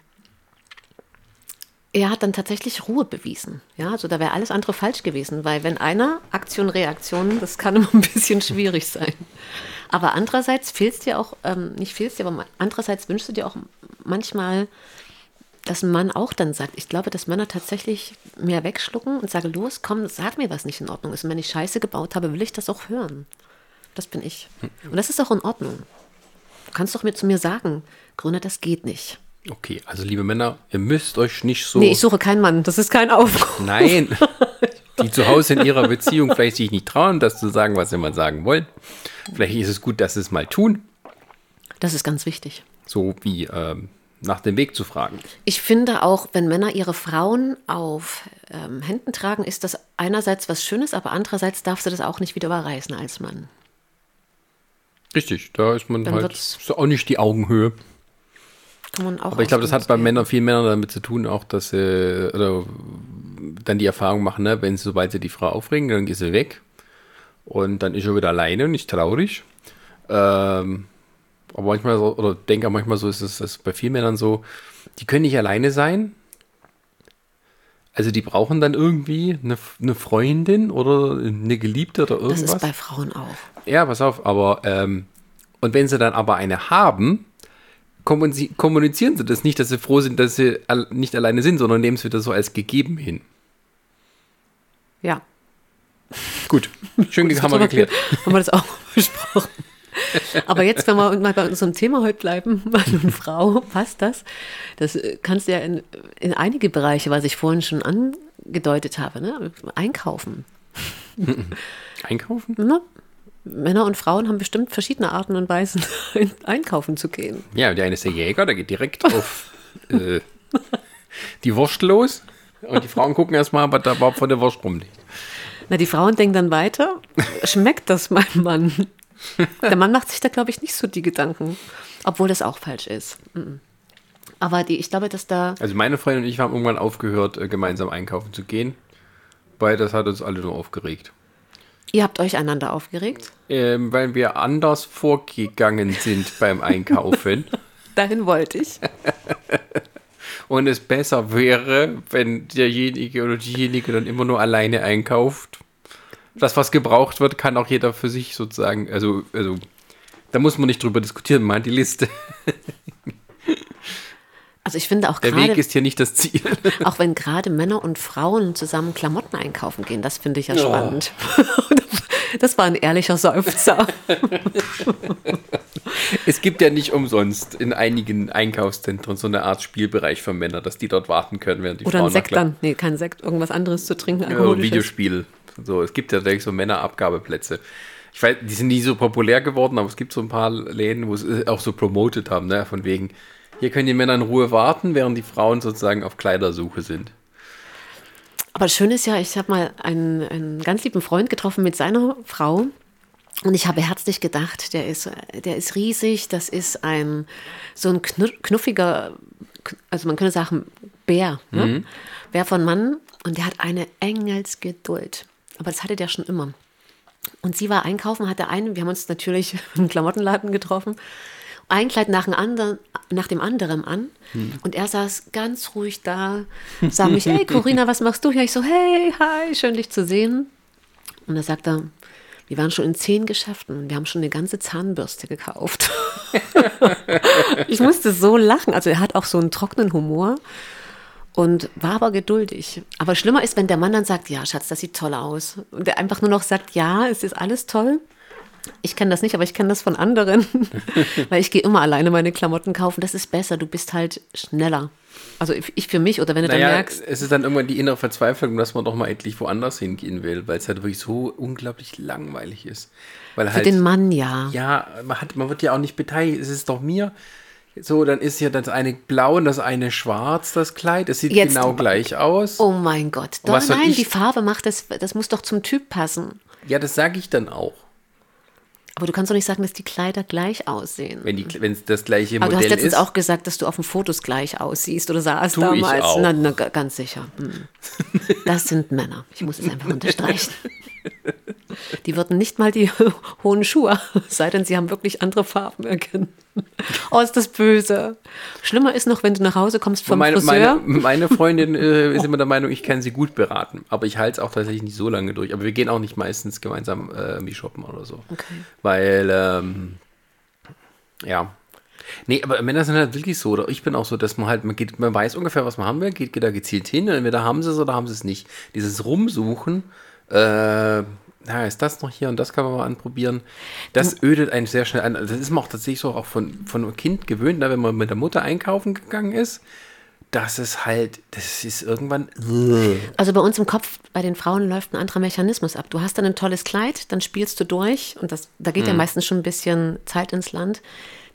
er hat dann tatsächlich Ruhe bewiesen. Ja, also da wäre alles andere falsch gewesen, weil wenn einer Aktion, Reaktion, das kann immer ein bisschen schwierig sein. Aber andererseits fehlst dir auch, ähm, nicht fehlst dir, aber andererseits wünschst du dir auch manchmal, dass ein Mann auch dann sagt, ich glaube, dass Männer tatsächlich mehr wegschlucken und sagen, los, komm, sag mir, was nicht in Ordnung ist. Und wenn ich Scheiße gebaut habe, will ich das auch hören. Das bin ich. Und das ist auch in Ordnung. Du kannst doch mir zu mir sagen, Grüner, das geht nicht. Okay, also liebe Männer, ihr müsst euch nicht so. Nee, ich suche keinen Mann. Das ist kein Aufruf. Nein. Die zu Hause in ihrer Beziehung vielleicht sich nicht trauen, das zu sagen, was sie mal sagen wollen. Vielleicht ist es gut, dass sie es mal tun. Das ist ganz wichtig. So wie ähm, nach dem Weg zu fragen. Ich finde auch, wenn Männer ihre Frauen auf ähm, Händen tragen, ist das einerseits was Schönes, aber andererseits darfst du das auch nicht wieder überreißen als Mann. Richtig, da ist man Dann halt ist auch nicht die Augenhöhe. Kann man auch Aber ich glaube, das hat bei. Männern, vielen Männern damit zu tun, auch, dass sie oder dann die Erfahrung machen, ne, wenn sie, sobald sie die Frau aufregen, dann geht sie weg. Und dann ist er wieder alleine und nicht traurig. Ähm, aber manchmal so, oder denke auch manchmal so, ist es das bei vielen Männern so, die können nicht alleine sein. Also die brauchen dann irgendwie eine, eine Freundin oder eine Geliebte oder Das irgendwas. ist bei Frauen auch. Ja, pass auf, aber ähm, und wenn sie dann aber eine haben, kommuniz- kommunizieren sie das nicht, dass sie froh sind, dass sie nicht alleine sind, sondern nehmen es wieder so als gegeben hin. Ja. Gut, schön haben wir geklärt. Haben wir das auch besprochen. Aber jetzt, wenn wir mal bei unserem Thema heute bleiben, Mann und Frau, passt das? Das äh, kannst du ja in, in einige Bereiche, was ich vorhin schon angedeutet habe, ne? einkaufen. Einkaufen? Ne? Männer und Frauen haben bestimmt verschiedene Arten und Weisen, ein- einkaufen zu gehen. Ja, der eine ist der Jäger, der geht direkt auf äh, die Wurst los. Und die Frauen gucken erstmal, was da überhaupt von der Wurst rumliegt. Na, die Frauen denken dann weiter, schmeckt das meinem Mann? Der Mann macht sich da, glaube ich, nicht so die Gedanken, obwohl das auch falsch ist. Mhm. Aber die, ich glaube, dass da Also meine Freundin und ich haben irgendwann aufgehört, äh, gemeinsam einkaufen zu gehen, weil das hat uns alle nur aufgeregt. Ihr habt euch einander aufgeregt? Ähm, weil wir anders vorgegangen sind beim Einkaufen. Dahin wollte ich. Und es besser wäre, wenn derjenige oder diejenige dann immer nur alleine einkauft. Das, was gebraucht wird, kann auch jeder für sich sozusagen, also, also da muss man nicht drüber diskutieren, mal die Liste. Also ich finde auch Der gerade, Weg ist hier nicht das Ziel. auch wenn gerade Männer und Frauen zusammen Klamotten einkaufen gehen, das finde ich ja Ja. spannend. Das war ein ehrlicher Seufzer. Es gibt ja nicht umsonst in einigen Einkaufszentren so eine Art Spielbereich für Männer, dass die dort warten können, während die Oder Frauen ein Sekt dann. Nee, kein Sekt, irgendwas anderes zu trinken. Ja. Videospiel. So, es gibt ja so Männerabgabeplätze. Ich weiß, die sind nie so populär geworden, aber es gibt so ein paar Läden, wo es äh, auch so promoted haben, ne? Von wegen, hier können die Männer in Ruhe warten, während die Frauen sozusagen auf Kleidersuche sind. Aber das Schöne ist ja, ich habe mal einen, einen ganz lieben Freund getroffen mit seiner Frau. Und ich habe herzlich gedacht, der ist, der ist riesig, das ist ein so ein knu- knuffiger, also man könnte sagen, Bär. Ne? Bär von Mann. Und der hat eine Engelsgeduld. Aber das hatte der schon immer. Und sie war einkaufen, hatte einen, wir haben uns natürlich im Klamottenladen getroffen, ein Kleid nach dem anderen, nach dem anderen an. Und er saß ganz ruhig da, sah mich, hey Corinna, was machst du hier? Ich so, hey, hi, schön dich zu sehen. Und er sagte, wir waren schon in zehn Geschäften und wir haben schon eine ganze Zahnbürste gekauft. ich musste so lachen. Also er hat auch so einen trockenen Humor und war aber geduldig. Aber schlimmer ist, wenn der Mann dann sagt, ja, Schatz, das sieht toll aus. Und der einfach nur noch sagt, ja, es ist alles toll. Ich kenne das nicht, aber ich kenne das von anderen, weil ich gehe immer alleine meine Klamotten kaufen. Das ist besser, du bist halt schneller. Also ich für mich oder wenn du dann Naja, merkst, es ist dann irgendwann die innere Verzweiflung, dass man doch mal endlich woanders hingehen will, weil es halt wirklich so unglaublich langweilig ist. Weil für halt, den Mann ja. ja, man, hat, man wird ja auch nicht beteiligt. Es ist doch mir. So, dann ist ja das eine blau und das eine schwarz, das Kleid. Es sieht Jetzt- genau gleich aus. Oh mein Gott. Doch, nein, die Farbe macht das, das muss doch zum Typ passen. Ja, das sage ich dann auch. Aber du kannst doch nicht sagen, dass die Kleider gleich aussehen. Wenn es das gleiche Aber du hast Modell letztens ist. auch gesagt, dass du auf den Fotos gleich aussiehst oder sahst Tu ich damals. auch. Na, na, ga- ganz sicher. Hm. Das sind Männer. Ich muss es einfach unterstreichen. Die würden nicht mal die hohen Schuhe, sei denn sie haben wirklich andere Farben erkennen. Oh, ist das böse. Schlimmer ist noch, wenn du nach Hause kommst vom meine, Friseur. meine, meine Freundin äh, ist immer der Meinung, ich kann sie gut beraten. Aber ich halte es auch tatsächlich nicht so lange durch. Aber wir gehen auch nicht meistens gemeinsam äh, shoppen oder so. Okay. Weil, ähm, ja. Nee, aber Männer sind halt wirklich so, oder ich bin auch so, dass man halt, man geht, man weiß ungefähr, was man haben will, geht, geht da gezielt hin, entweder haben sie es oder haben sie es nicht. Dieses Rumsuchen, äh, ja, ist das noch hier und das kann man mal anprobieren. Das ödet einen sehr schnell an. Das ist man auch tatsächlich so auch von, von einem Kind gewöhnt, ne, wenn man mit der Mutter einkaufen gegangen ist. Das ist halt, das ist irgendwann. Also bei uns im Kopf, bei den Frauen läuft ein anderer Mechanismus ab. Du hast dann ein tolles Kleid, dann spielst du durch und das, da geht ja Mhm. meistens schon ein bisschen Zeit ins Land.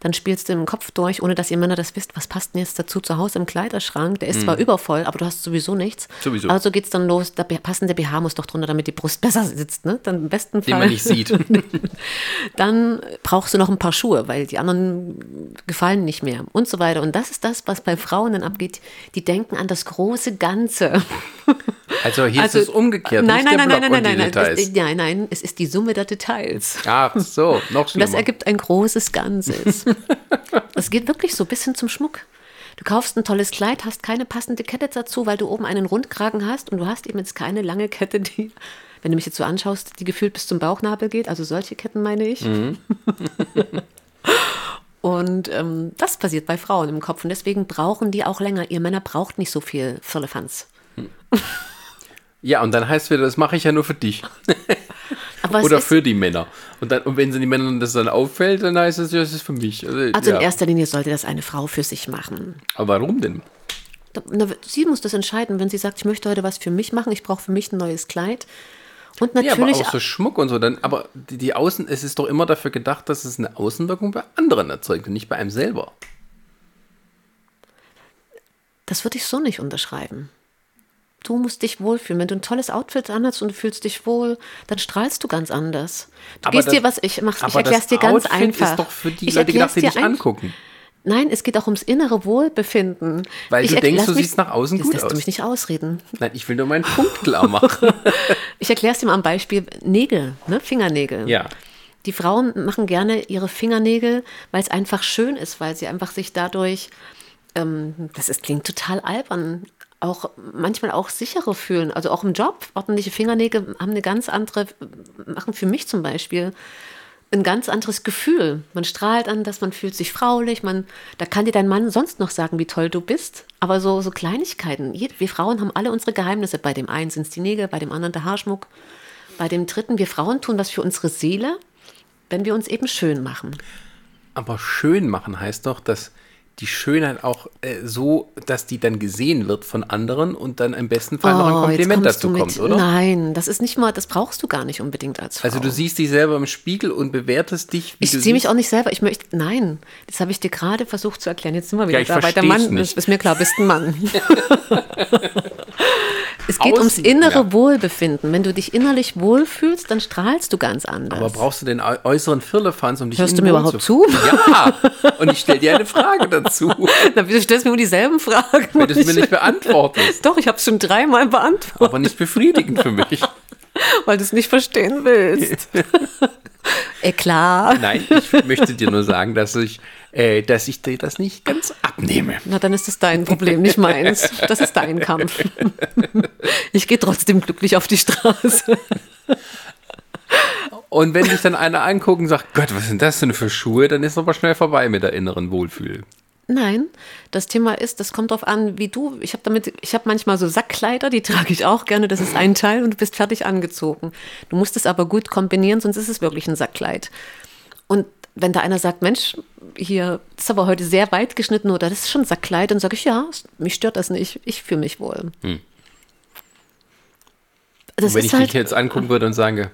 Dann spielst du im Kopf durch, ohne dass ihr Männer das wisst, was passt denn jetzt dazu zu Hause im Kleiderschrank. Der ist zwar übervoll, aber du hast sowieso nichts. Mhm. Sowieso. Also geht's dann los, der passende BH muss doch drunter, damit die Brust besser sitzt. Ne? Dann im besten Fall. Den man nicht sieht. dann brauchst du noch ein paar Schuhe, weil die anderen gefallen nicht mehr und so weiter. Und das ist das, was bei Frauen dann abgeht. Die denken an das große Ganze. Also hier ist es umgekehrt. Nein, nein, nein, nein, nein, nein, nein, es, nein, nein, es ist die Summe der Details. Ach so, noch Und das schlimmer. ergibt ein großes Ganzes. Es geht wirklich so bis hin zum Schmuck. Du kaufst ein tolles Kleid, hast keine passende Kette dazu, weil du oben einen Rundkragen hast und du hast eben jetzt keine lange Kette, die, wenn du mich jetzt so anschaust, die gefühlt bis zum Bauchnabel geht. Also solche Ketten meine ich. Mhm. Und ähm, das passiert bei Frauen im Kopf. Und deswegen brauchen die auch länger. Ihr Männer braucht nicht so viel Firlefanz. Ja, und dann heißt es wieder, das mache ich ja nur für dich. Oder für die Männer. Und, dann, und wenn sie die Männern das dann auffällt, dann heißt es, ja, das ist für mich. Also, also ja. in erster Linie sollte das eine Frau für sich machen. Aber warum denn? Sie muss das entscheiden, wenn sie sagt, ich möchte heute was für mich machen, ich brauche für mich ein neues Kleid. Und Ja, aber natürlich, auch so Schmuck und so. Dann, aber die, die Außen, es ist doch immer dafür gedacht, dass es eine Außenwirkung bei anderen erzeugt und nicht bei einem selber. das würde ich so nicht unterschreiben. Du musst dich wohlfühlen. Wenn du ein tolles Outfit anhast und du fühlst dich wohl, dann strahlst du ganz anders. Du Aber gehst das- dir was, ich mach's, ich erklär's dir ganz Outfit einfach. ist doch für die Ich Leute gedacht, die dich angucken. Nein, es geht auch ums innere Wohlbefinden. Weil ich du denkst, du mich- siehst nach außen das gut lässt aus. du mich nicht ausreden. Nein, ich will nur meinen Punkt klar machen. Ich erkläre es dir mal am Beispiel Nägel, ne? Fingernägel. ja. Die Frauen machen gerne ihre Fingernägel, weil es einfach schön ist, weil sie einfach sich dadurch, ähm, das ist, klingt total albern, auch manchmal auch sicherer fühlen. Also auch im Job, ordentliche Fingernägel haben eine ganz andere, machen für mich zum Beispiel ein ganz anderes Gefühl. Man strahlt an, dass man fühlt sich fraulich. Man, da kann dir dein Mann sonst noch sagen, wie toll du bist. Aber so, so Kleinigkeiten. Wir Frauen haben alle unsere Geheimnisse. Bei dem einen sind es die Nägel, bei dem anderen der Haarschmuck. Bei dem dritten, wir Frauen tun was für unsere Seele, wenn wir uns eben schön machen. Aber schön machen heißt doch, dass die Schönheit auch äh, so, dass die dann gesehen wird von anderen und dann im besten Fall noch ein Oh, Kompliment dazu kommt, oder? Nein, das ist nicht mal, das brauchst du gar nicht unbedingt als Frau. Also du siehst dich selber im Spiegel und bewertest dich, wie Ich sehe mich auch nicht selber. Ich möchte, nein, das habe ich dir gerade versucht zu erklären. Jetzt sind wir wieder Ja, ich da. Bei der Mann, nicht. ist, ist mir klar, bist ein Mann. es geht ums innere ja. Wohlbefinden. Wenn du dich innerlich wohlfühlst, dann strahlst du ganz anders. Aber brauchst du den äu- äußeren Firlefanz, um dich Hörst du mir überhaupt zu? Ja, und ich stelle dir eine Frage dazu, Na, wieso stellst du mir immer dieselben Fragen? wenn du es mir nicht beantwortest. Doch, ich habe es schon dreimal beantwortet, Aber nicht befriedigend für mich. weil du es nicht verstehen willst. Eh klar. Nein, ich möchte dir nur sagen, dass ich, äh, dass ich dir das nicht ganz abnehme. Na, dann ist das dein Problem, nicht meins. Das ist dein Kampf. Ich gehe trotzdem glücklich auf die Straße. Und wenn dich dann einer anguckt und sagt, Gott, was sind das denn für Schuhe, dann ist aber schnell vorbei mit der inneren Wohlfühl. Nein, das Thema ist, das kommt darauf an, wie du. Ich habe damit, ich habe manchmal so Sackkleider, die trage ich auch gerne. Das ist ein Teil und du bist fertig angezogen. Du musst es aber gut kombinieren, sonst ist es wirklich ein Sackkleid. Und wenn da einer sagt, Mensch, hier das ist aber heute sehr weit geschnitten oder das ist schon ein Sackkleid, dann sage ich, ja, mich stört das nicht. Ich fühle mich wohl. Und wenn ich halt, dich jetzt angucken würde und sage,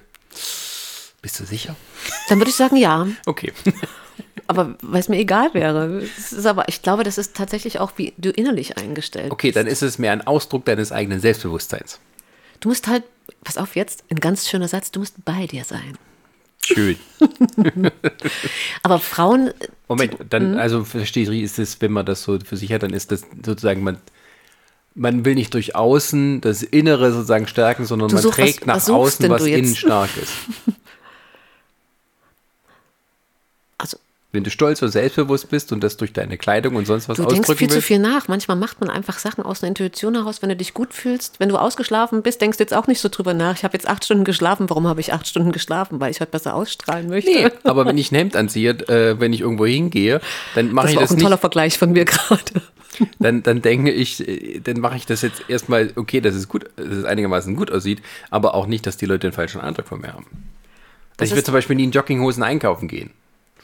bist du sicher? dann würde ich sagen, ja. Okay. Aber weil es mir egal wäre. Es ist aber, ich glaube, das ist tatsächlich auch, wie du innerlich eingestellt Okay, dann ist es mehr ein Ausdruck deines eigenen Selbstbewusstseins. Du musst halt, pass auf jetzt, ein ganz schöner Satz, du musst bei dir sein. Schön. Aber Frauen, Moment, dann, Mhm. also verstehe ich, ist es, wenn man das so für sich hat, dann ist das sozusagen, man, man will nicht durch außen das Innere sozusagen stärken, sondern Du man such- trägt was- nach was außen, was innen stark ist. Wenn du stolz und selbstbewusst bist und das durch deine Kleidung und sonst was du denkst ausdrücken viel zu willst, viel nach. Manchmal macht man einfach Sachen aus einer Intuition heraus, wenn du dich gut fühlst. Wenn du ausgeschlafen bist, denkst du jetzt auch nicht so drüber nach. Ich habe jetzt acht Stunden geschlafen. Warum habe ich acht Stunden geschlafen? Weil ich heute besser ausstrahlen möchte. Nee, aber wenn ich ein Hemd anziehe, äh, wenn ich irgendwo hingehe, dann mache Das ich auch das ein nicht. toller Vergleich von mir gerade. Dann, dann denke ich, äh, dann mache ich das jetzt erstmal, okay, dass es gut, dass es einigermaßen gut aussieht, aber auch nicht, dass die Leute den falschen Eindruck von mir haben. Das Also ich würde ist- zum Beispiel nie in Jogginghosen einkaufen gehen,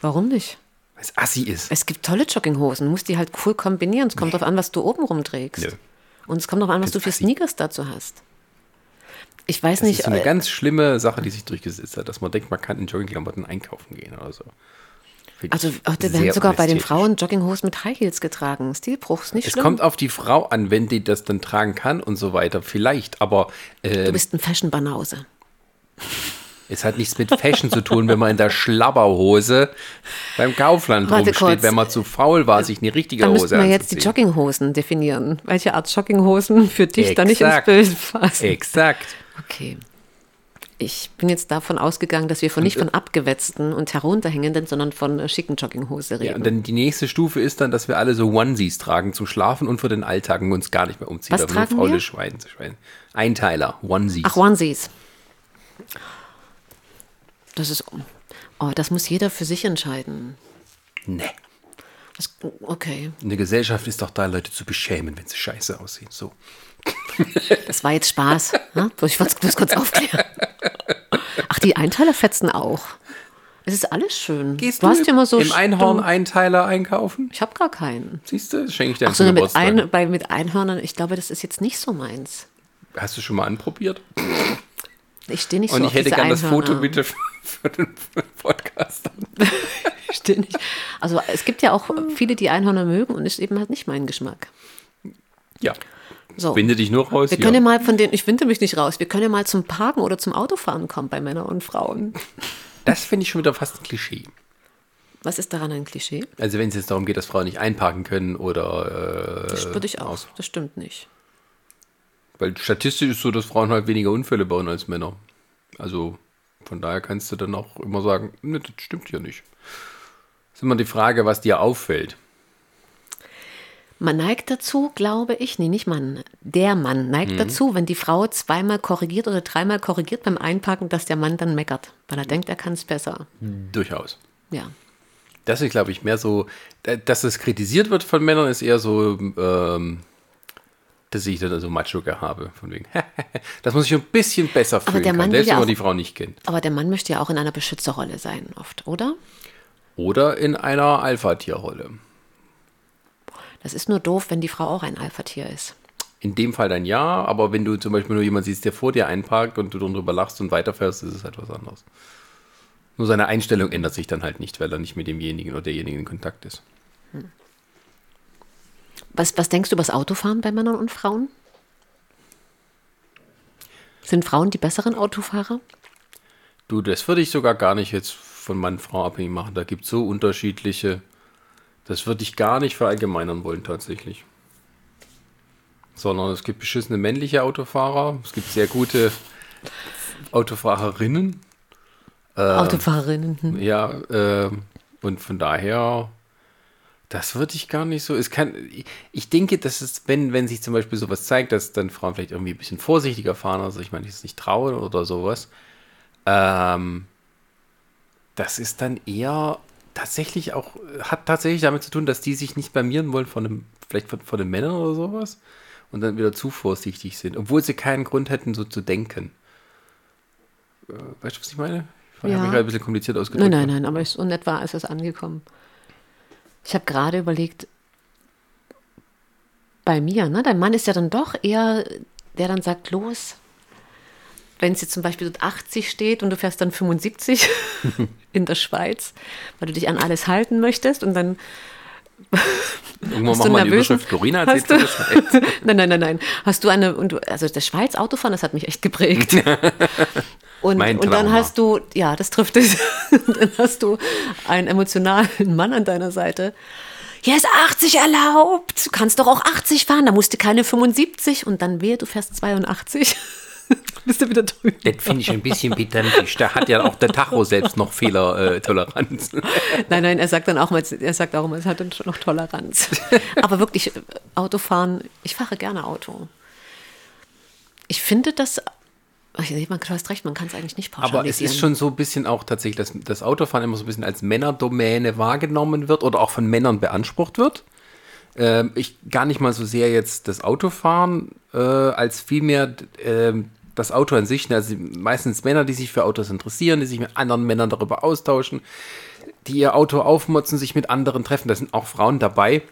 Warum nicht? weil es assi ist. Es gibt tolle Jogginghosen. Du musst die halt cool kombinieren. Es kommt darauf an, was du oben rumträgst. Nö. Und es kommt darauf an, was Das du für ich. Sneakers dazu hast. Ich weiß Das nicht. ist so eine äh, ganz schlimme Sache, die sich durchgesetzt hat, dass man denkt, man kann in Joggingklamotten einkaufen gehen oder so. Finde Also heute sehr werden sogar bei den. Frauen Jogginghosen mit High Heels getragen. Stilbruch ist nicht Es schlimm. kommt auf die Frau an, wenn die das dann tragen kann und so weiter. Vielleicht, aber äh, du bist ein Fashion-Banause. Es hat nichts mit Fashion zu tun, wenn man in der Schlabberhose beim Kaufland Warte rumsteht, kurz. wenn man zu faul war, sich eine richtige Dann Hose müssten wir jetzt die anzuziehen. Jogginghosen definieren. Welche Art Jogginghosen für dich da nicht ins Exakt. Bild passen? Exakt. Okay. Ich bin jetzt davon ausgegangen, dass wir von nicht von abgewetzten und herunterhängenden, sondern von äh, schicken Jogginghose reden. Ja, und dann die nächste Stufe ist dann, dass wir alle so Onesies tragen zum Schlafen und für den Alltag uns gar nicht mehr umziehen. Was aber nur tragen faule wir? Schweine, Schweine. Einteiler, Onesies. Ach, Onesies. Das ist. Oh, das muss jeder für sich entscheiden. nee. Das, okay. Eine Gesellschaft ist doch da, Leute zu beschämen, wenn sie scheiße aussehen. So. Das war jetzt Spaß. ne? Ich wollte es kurz aufklären. Ach, die Einteiler fetzen auch. Es ist alles schön. Gehst du hast im, ja immer so im Einhorn Einteiler einkaufen? Ich habe gar keinen. Siehst du, schenke ich dir Ach so, mit, ein, bei, mit Einhörnern, ich glaube, das ist jetzt nicht so meins. Hast du schon mal anprobiert? Ich stehe nicht so Und ich hätte diese gern das. Foto bitte für den Podcast. Ich stehe nicht. Also es gibt ja auch viele, die Einhörner mögen und ist eben halt nicht mein Geschmack. Ja. So. Binde dich nur raus. Wir können ja mal von den, ich winde mich nicht raus, wir können ja mal zum Parken oder zum Autofahren kommen bei Männern und Frauen. das finde ich schon wieder fast ein Klischee. Was ist daran ein Klischee? Also wenn es jetzt darum geht, dass Frauen nicht einparken können oder äh, Das würde ich auch. aus- Das stimmt nicht. Weil statistisch ist so, dass Frauen halt weniger Unfälle bauen als Männer. Also von daher kannst du dann auch immer sagen, ne, das stimmt ja nicht. ist immer die Frage, was dir auffällt. Man neigt dazu, glaube ich, nee, nicht Mann, der Mann neigt Mhm. dazu, wenn die Frau zweimal korrigiert oder dreimal korrigiert beim Einparken, dass der Mann dann meckert, weil er denkt, er kann es besser. Durchaus. Ja. Das ist, glaube ich, mehr so, da- dass es kritisiert wird von Männern, ist eher so, ähm, dass ich dann so Macho-Gehabe. Von wegen, das muss ich ein bisschen besser fühlen der kann, Mann will selbst ja wenn man die Frau nicht kennt. Aber der Mann möchte ja auch in einer Beschützerrolle sein, oft, oder? Oder in einer Alpha-Tier-Rolle. Das ist nur doof, wenn die Frau auch ein Alpha-Tier ist. In dem Fall dann ja, aber wenn du zum Beispiel nur jemanden siehst, der vor dir einparkt und du darüber lachst und weiterfährst, ist es halt was anderes. Nur seine Einstellung ändert sich dann halt nicht, weil er nicht mit demjenigen oder derjenigen in Kontakt ist. Was, was denkst du über das Autofahren bei Männern und Frauen? Sind Frauen die besseren Autofahrer? Du, das würde ich sogar gar nicht jetzt von Mann, Frau abhängig machen. Da gibt es so unterschiedliche. Das würde ich gar nicht verallgemeinern wollen, tatsächlich. Sondern es gibt beschissene männliche Autofahrer, es gibt sehr gute Autofahrerinnen. Autofahrerinnen. hm. Ja, ähm, und von daher, das würde ich gar nicht so. Es kann, ich- ich denke, dass es, wenn, wenn sich zum Beispiel sowas zeigt, dass dann Frauen vielleicht irgendwie ein bisschen vorsichtiger fahren, also ich meine, die es nicht trauen oder sowas, ähm, das ist dann eher tatsächlich auch, hat tatsächlich damit zu tun, dass die sich nicht blamieren wollen von einem, vielleicht von, von den Männern oder sowas und dann wieder zu vorsichtig sind, obwohl sie keinen Grund hätten, so zu denken. Äh, weißt du, was ich meine? Ich habe Ja. mich gerade ein bisschen kompliziert ausgedrückt. Nein, nein, nein, aber so nett war, ist es angekommen. Ich habe gerade überlegt, bei mir, ne, dein Mann ist ja dann doch eher, der dann sagt, los, wenn es jetzt zum Beispiel dort 80 steht und du fährst dann 75 in der Schweiz, weil du dich an alles halten möchtest und dann Irgendwann machen du wir die nervösen- Überschrift hast erzählt du- Schweiz. nein, nein, nein, nein. Hast du eine, und du, also das Schweiz Autofahren, das hat mich echt geprägt. Und, und dann hast du, ja, das trifft es. dann hast du einen emotionalen Mann an deiner Seite. Hier ist 80 erlaubt. Du kannst doch auch 80 fahren, da musst du keine 75 und dann wehe, du fährst 82. Bist du wieder drüben. Das finde ich ein bisschen pedantisch. Da hat ja auch der Tacho selbst noch Fehlertoleranz. Nein, nein, er sagt dann auch mal, er sagt auch immer, es hat dann schon noch Toleranz. Aber wirklich, äh, Autofahren, ich fahre gerne Auto. Ich finde das, man, du hast recht, man kann es eigentlich nicht pauschalisieren. Aber es ist schon so ein bisschen auch tatsächlich, dass das Autofahren immer so ein bisschen als Männerdomäne wahrgenommen wird oder auch von Männern beansprucht wird. Ähm, ich gar nicht mal so sehr jetzt das Autofahren, äh, als vielmehr ähm, das Auto an sich. Also meistens Männer, die sich für Autos interessieren, die sich mit anderen Männern darüber austauschen, die ihr Auto aufmotzen, sich mit anderen treffen. Da sind auch Frauen dabei.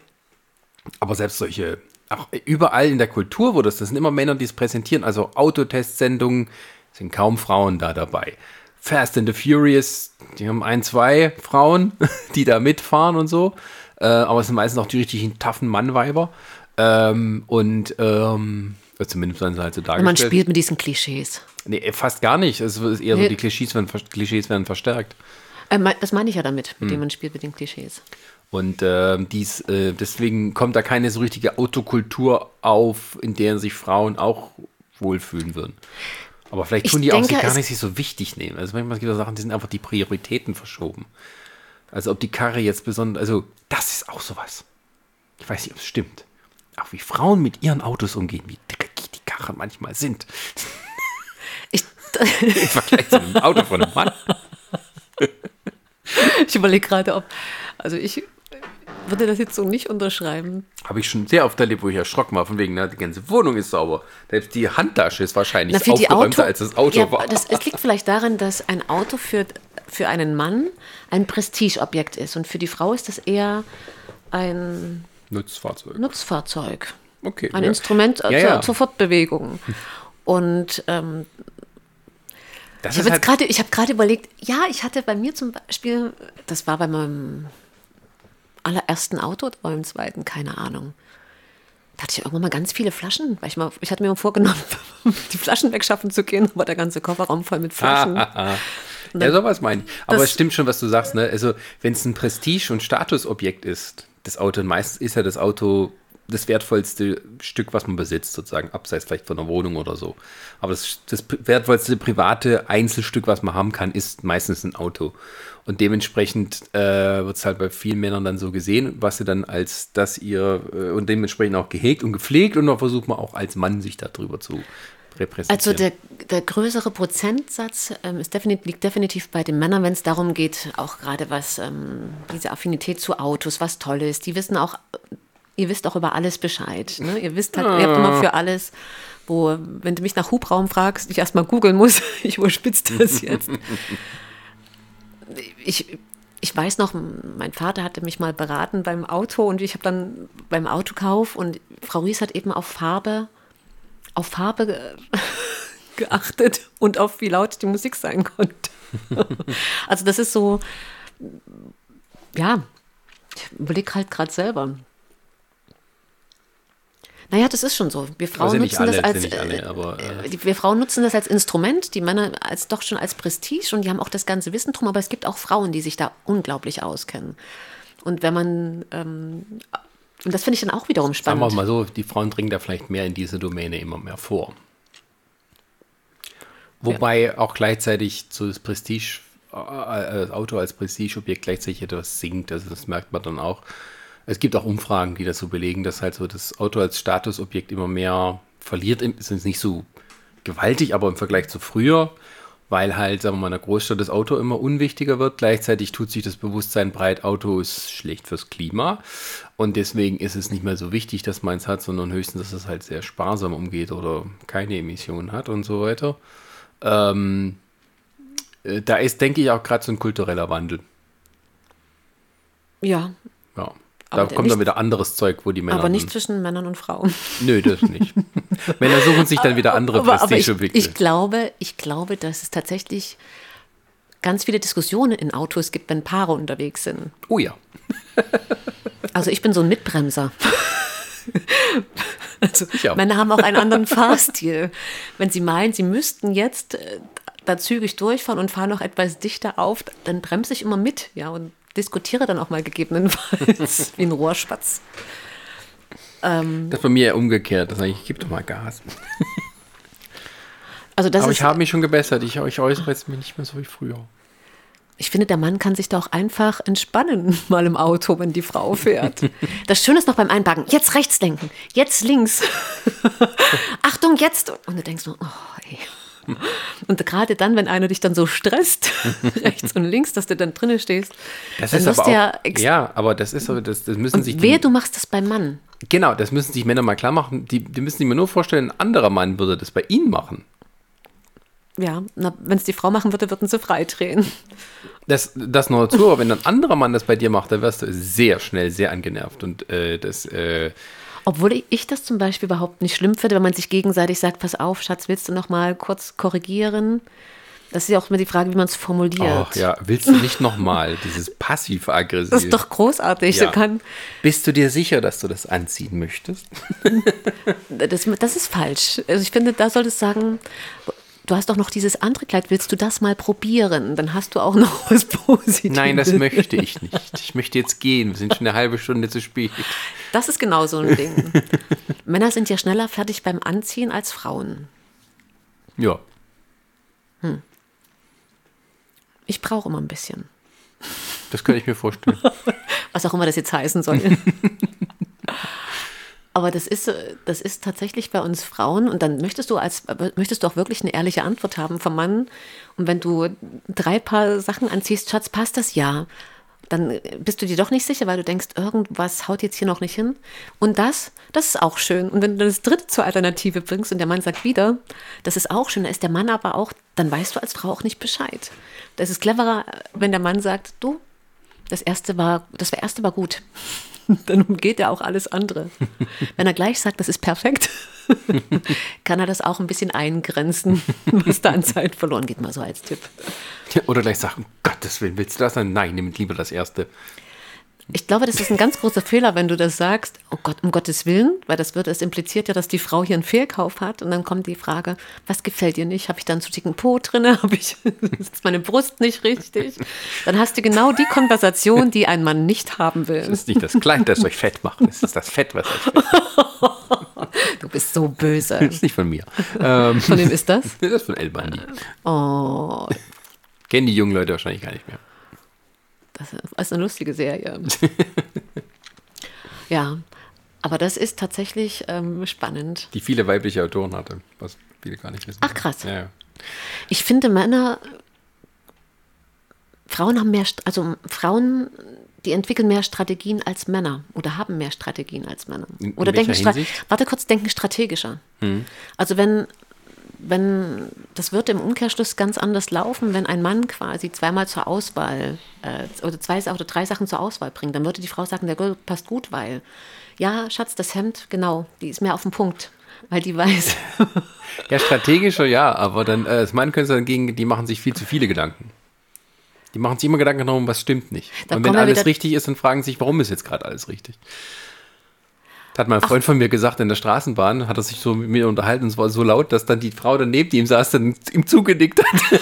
Aber selbst solche, auch überall in der Kultur, wo das, das sind immer Männer, die es präsentieren. Also Autotestsendungen sind kaum Frauen da dabei. Fast and the Furious, die haben ein, zwei Frauen, die da mitfahren und so. Äh, aber es sind meistens auch die richtigen taffen Mannweiber. Ähm, und ähm, zumindest werden sie halt so Und man dargestellt. spielt mit diesen Klischees. Nee, fast gar nicht. Es ist eher so, die Klischees werden, Klischees werden verstärkt. Äh, das meine ich ja damit, Hm. mit dem man spielt mit den Klischees. Und ähm, dies, äh, deswegen kommt da keine so richtige Autokultur auf, in der sich Frauen auch wohlfühlen würden. Aber vielleicht Ich tun die auch denke, sich gar nicht sich so wichtig nehmen. Also manchmal gibt es Sachen, die sind einfach die Prioritäten verschoben. Also ob die Karre jetzt besonders, also das ist auch sowas. Ich weiß nicht, ob es stimmt. Auch wie Frauen mit ihren Autos umgehen, wie dreckig die Karren manchmal sind. Ich, Im Vergleich zu einem Auto von einem Mann. ich überlege gerade, ob, also ich würde das jetzt so nicht unterschreiben. Habe ich schon sehr oft erlebt, wo ich erschrocken war, von wegen, na, die ganze Wohnung ist sauber. Selbst die Handtasche ist wahrscheinlich Na, aufgeräumter, Auto, als das Auto ja, war. Das, es liegt vielleicht daran, dass ein Auto für, für einen Mann ein Prestigeobjekt ist und für die Frau ist das eher ein Nutzfahrzeug. Nutzfahrzeug, Okay. ein ja. Instrument Ja, zur, zur Fortbewegung. Und ähm, ich habe halt, gerade, ich habe gerade überlegt, ja, ich hatte bei mir zum Beispiel, das war bei meinem allerersten Auto oder beim zweiten, keine Ahnung. Da hatte ich irgendwann mal ganz viele Flaschen, weil ich mal, ich hatte mir mal vorgenommen, die Flaschen wegschaffen zu gehen, war der ganze Kofferraum voll mit Flaschen. ja, sowas meine ich. Aber es stimmt schon, was du sagst. Ne? Also, wenn es ein Prestige- und Statusobjekt ist, das Auto, meistens ist ja das Auto das wertvollste Stück, was man besitzt, sozusagen, abseits vielleicht von einer Wohnung oder so. Aber das, das wertvollste private Einzelstück, was man haben kann, ist meistens ein Auto. Und dementsprechend äh, wird es halt bei vielen Männern dann so gesehen, was sie dann als das ihr äh, und dementsprechend auch gehegt und gepflegt und dann versucht man auch als Mann sich darüber zu repräsentieren. Also der, der größere Prozentsatz ähm, definitiv, liegt definitiv bei den Männern, wenn es darum geht, auch gerade was ähm, diese Affinität zu Autos, was toll ist. Die wissen auch, ihr wisst auch über alles Bescheid. Ne? Ihr wisst halt, ihr habt immer für alles, wo, wenn du mich nach Hubraum fragst, ich erstmal googeln muss, ich überspitze das jetzt. Ich, ich weiß noch, mein Vater hatte mich mal beraten beim Auto und ich habe dann beim Autokauf und Frau Ries hat eben auf Farbe auf Farbe ge geachtet und auf wie laut die Musik sein konnte. also das ist so, ja, ich überlege halt gerade selber. Naja, das ist schon so. Wir Frauen nutzen alle, das als alle, aber, äh, äh wir Frauen nutzen das als Instrument, die Männer als doch schon als Prestige und die haben auch das ganze Wissen drum, aber es gibt auch Frauen, die sich da unglaublich auskennen. Und wenn man ähm, und das finde ich dann auch wiederum spannend. Sagen wir mal so, die Frauen dringen da vielleicht mehr in diese Domäne immer mehr vor. Wobei ja. auch gleichzeitig so das Prestige, äh, Auto als Prestigeobjekt gleichzeitig etwas sinkt. Also das merkt man dann auch. Es gibt auch Umfragen, die das so belegen, dass halt so das Auto als Statusobjekt immer mehr verliert. Es ist nicht so gewaltig, aber im Vergleich zu früher weil halt, sagen wir mal, in der Großstadt das Auto immer unwichtiger wird. Gleichzeitig tut sich das Bewusstsein breit, Auto ist schlecht fürs Klima. Und deswegen ist es nicht mehr so wichtig, dass man es hat, sondern höchstens, dass es halt sehr sparsam umgeht oder keine Emissionen hat und so weiter. Ähm, äh, da ist, denke ich, auch gerade so ein kultureller Wandel. Ja. Ja. Da kommt dann wieder anderes Zeug, wo die Männer. Aber nicht zwischen Männern und Frauen. Nö, das nicht. Männer suchen sich dann wieder andere Prestigeobjekte. Ich, ich, glaube, ich glaube, dass es tatsächlich ganz viele Diskussionen in Autos gibt, wenn Paare unterwegs sind. Oh ja. also ich bin so ein Mitbremser. Also Männer haben auch einen anderen Fahrstil. Wenn sie meinen, sie müssten jetzt äh, da zügig durchfahren und fahren noch etwas dichter auf, dann bremse ich immer mit, ja, und diskutiere dann auch mal gegebenenfalls wie ein Rohrspatz. Ähm, das bei mir ja umgekehrt. Das sage ich, gib doch mal Gas. Also das Aber ich habe mich schon gebessert. Ich, ich äußere jetzt mich nicht mehr so wie früher. Ich finde, der Mann kann sich da auch einfach entspannen, mal im Auto, wenn die Frau fährt. Das Schöne ist noch beim Einparken, jetzt rechts lenken, jetzt links. Achtung, jetzt. Und du denkst nur, oh, ey. Und gerade dann, wenn einer dich dann so stresst, rechts und links, dass du dann drinnen stehst, das dann ist aber auch, ja, ja, aber das ist so, das, das müssen und sich. Wer du machst das beim Mann. Genau, das müssen sich Männer mal klar machen. Die, die müssen sich mir nur vorstellen, ein anderer Mann würde das bei ihnen machen. Ja, wenn es die Frau machen würde, würden sie freidrehen. Das, das noch dazu, aber wenn ein anderer Mann das bei dir macht, dann wirst du sehr schnell sehr angenervt. Und äh, das, äh, obwohl ich das zum Beispiel überhaupt nicht schlimm finde, wenn man sich gegenseitig sagt, pass auf, Schatz, willst du noch mal kurz korrigieren? Das ist ja auch immer die Frage, wie man es formuliert. Ach ja, willst du nicht nochmal dieses passiv-aggressiv? Das ist doch großartig. Ja. Kann Bist du dir sicher, dass du das anziehen möchtest? das, das ist falsch. Also ich finde, da solltest du sagen, du hast doch noch dieses andere Kleid, willst du das mal probieren? Dann hast du auch noch was Positives. Nein, das möchte ich nicht. Ich möchte jetzt gehen. Wir sind schon eine halbe Stunde zu spät. Das ist genau so ein Ding. Männer sind ja schneller fertig beim Anziehen als Frauen. Ja. Hm. Ich brauche immer ein bisschen. Das könnte ich mir vorstellen. Was auch immer das jetzt heißen soll. Aber das ist, das ist tatsächlich bei uns Frauen und dann möchtest du als möchtest du auch wirklich eine ehrliche Antwort haben vom Mann. Und wenn du drei Paar Sachen anziehst, Schatz, passt das ja? Dann bist du dir doch nicht sicher, weil du denkst, irgendwas haut jetzt hier noch nicht hin. Und das, das ist auch schön. Und wenn du das dritte zur Alternative bringst und der Mann sagt wieder, das ist auch schön, da ist der Mann aber auch, dann weißt du als Frau auch nicht Bescheid. Das ist cleverer, wenn der Mann sagt, du, das erste war, das erste war gut. dann umgeht er auch alles andere. Wenn er gleich sagt, das ist perfekt, kann er das auch ein bisschen eingrenzen, was da an Zeit verloren geht, mal so als Tipp. Oder gleich sagen, um Gottes Willen, willst du das? Nein, nimm lieber das erste. Ich glaube, das ist ein ganz großer Fehler, wenn du das sagst, oh Gott, um Gottes Willen, weil das wird, es impliziert ja, dass die Frau hier einen Fehlkauf hat und dann kommt die Frage, was gefällt dir nicht? Habe ich da einen zu dicken Po drin? Habe ich, ist meine Brust nicht richtig? Dann hast du genau die Konversation, die ein Mann nicht haben will. Das ist nicht das Kleid, das euch fett macht, es ist das Fett, was euch fett macht. Du bist so böse. Das ist nicht von mir. Ähm, Von wem ist das? das ist von El Bandi. Oh, Kennen die jungen Leute wahrscheinlich gar nicht mehr. Das ist eine lustige Serie. Ja, aber das ist tatsächlich ähm, spannend. Die viele weibliche Autoren hatte, was viele gar nicht wissen. Ach, krass. Ja, ja. Ich finde Männer, Frauen haben mehr, also Frauen, die entwickeln mehr Strategien als Männer oder haben mehr Strategien als Männer. In- in oder denken, Hinsicht? Hm. warte kurz, denken strategischer. Also wenn, wenn, das wird im Umkehrschluss ganz anders laufen, wenn ein Mann quasi zweimal zur Auswahl äh, oder zwei oder drei Sachen zur Auswahl bringt, dann würde die Frau sagen, der Girl passt gut, weil, ja, Schatz, das Hemd, genau, die ist mehr auf den Punkt, weil die weiß. ja, strategischer ja, aber dann, äh, das Mann können sie dagegen, die machen sich viel zu viele Gedanken. Die machen sich immer Gedanken darum, was stimmt nicht. Da Und wenn alles richtig ist, dann fragen sie sich, warum ist jetzt gerade alles richtig? Das hat mal ein Freund von mir gesagt, in der Straßenbahn hat er sich so mit mir unterhalten, und es war so laut, dass dann die Frau daneben ihm saß, dann ihm zugenickt hat.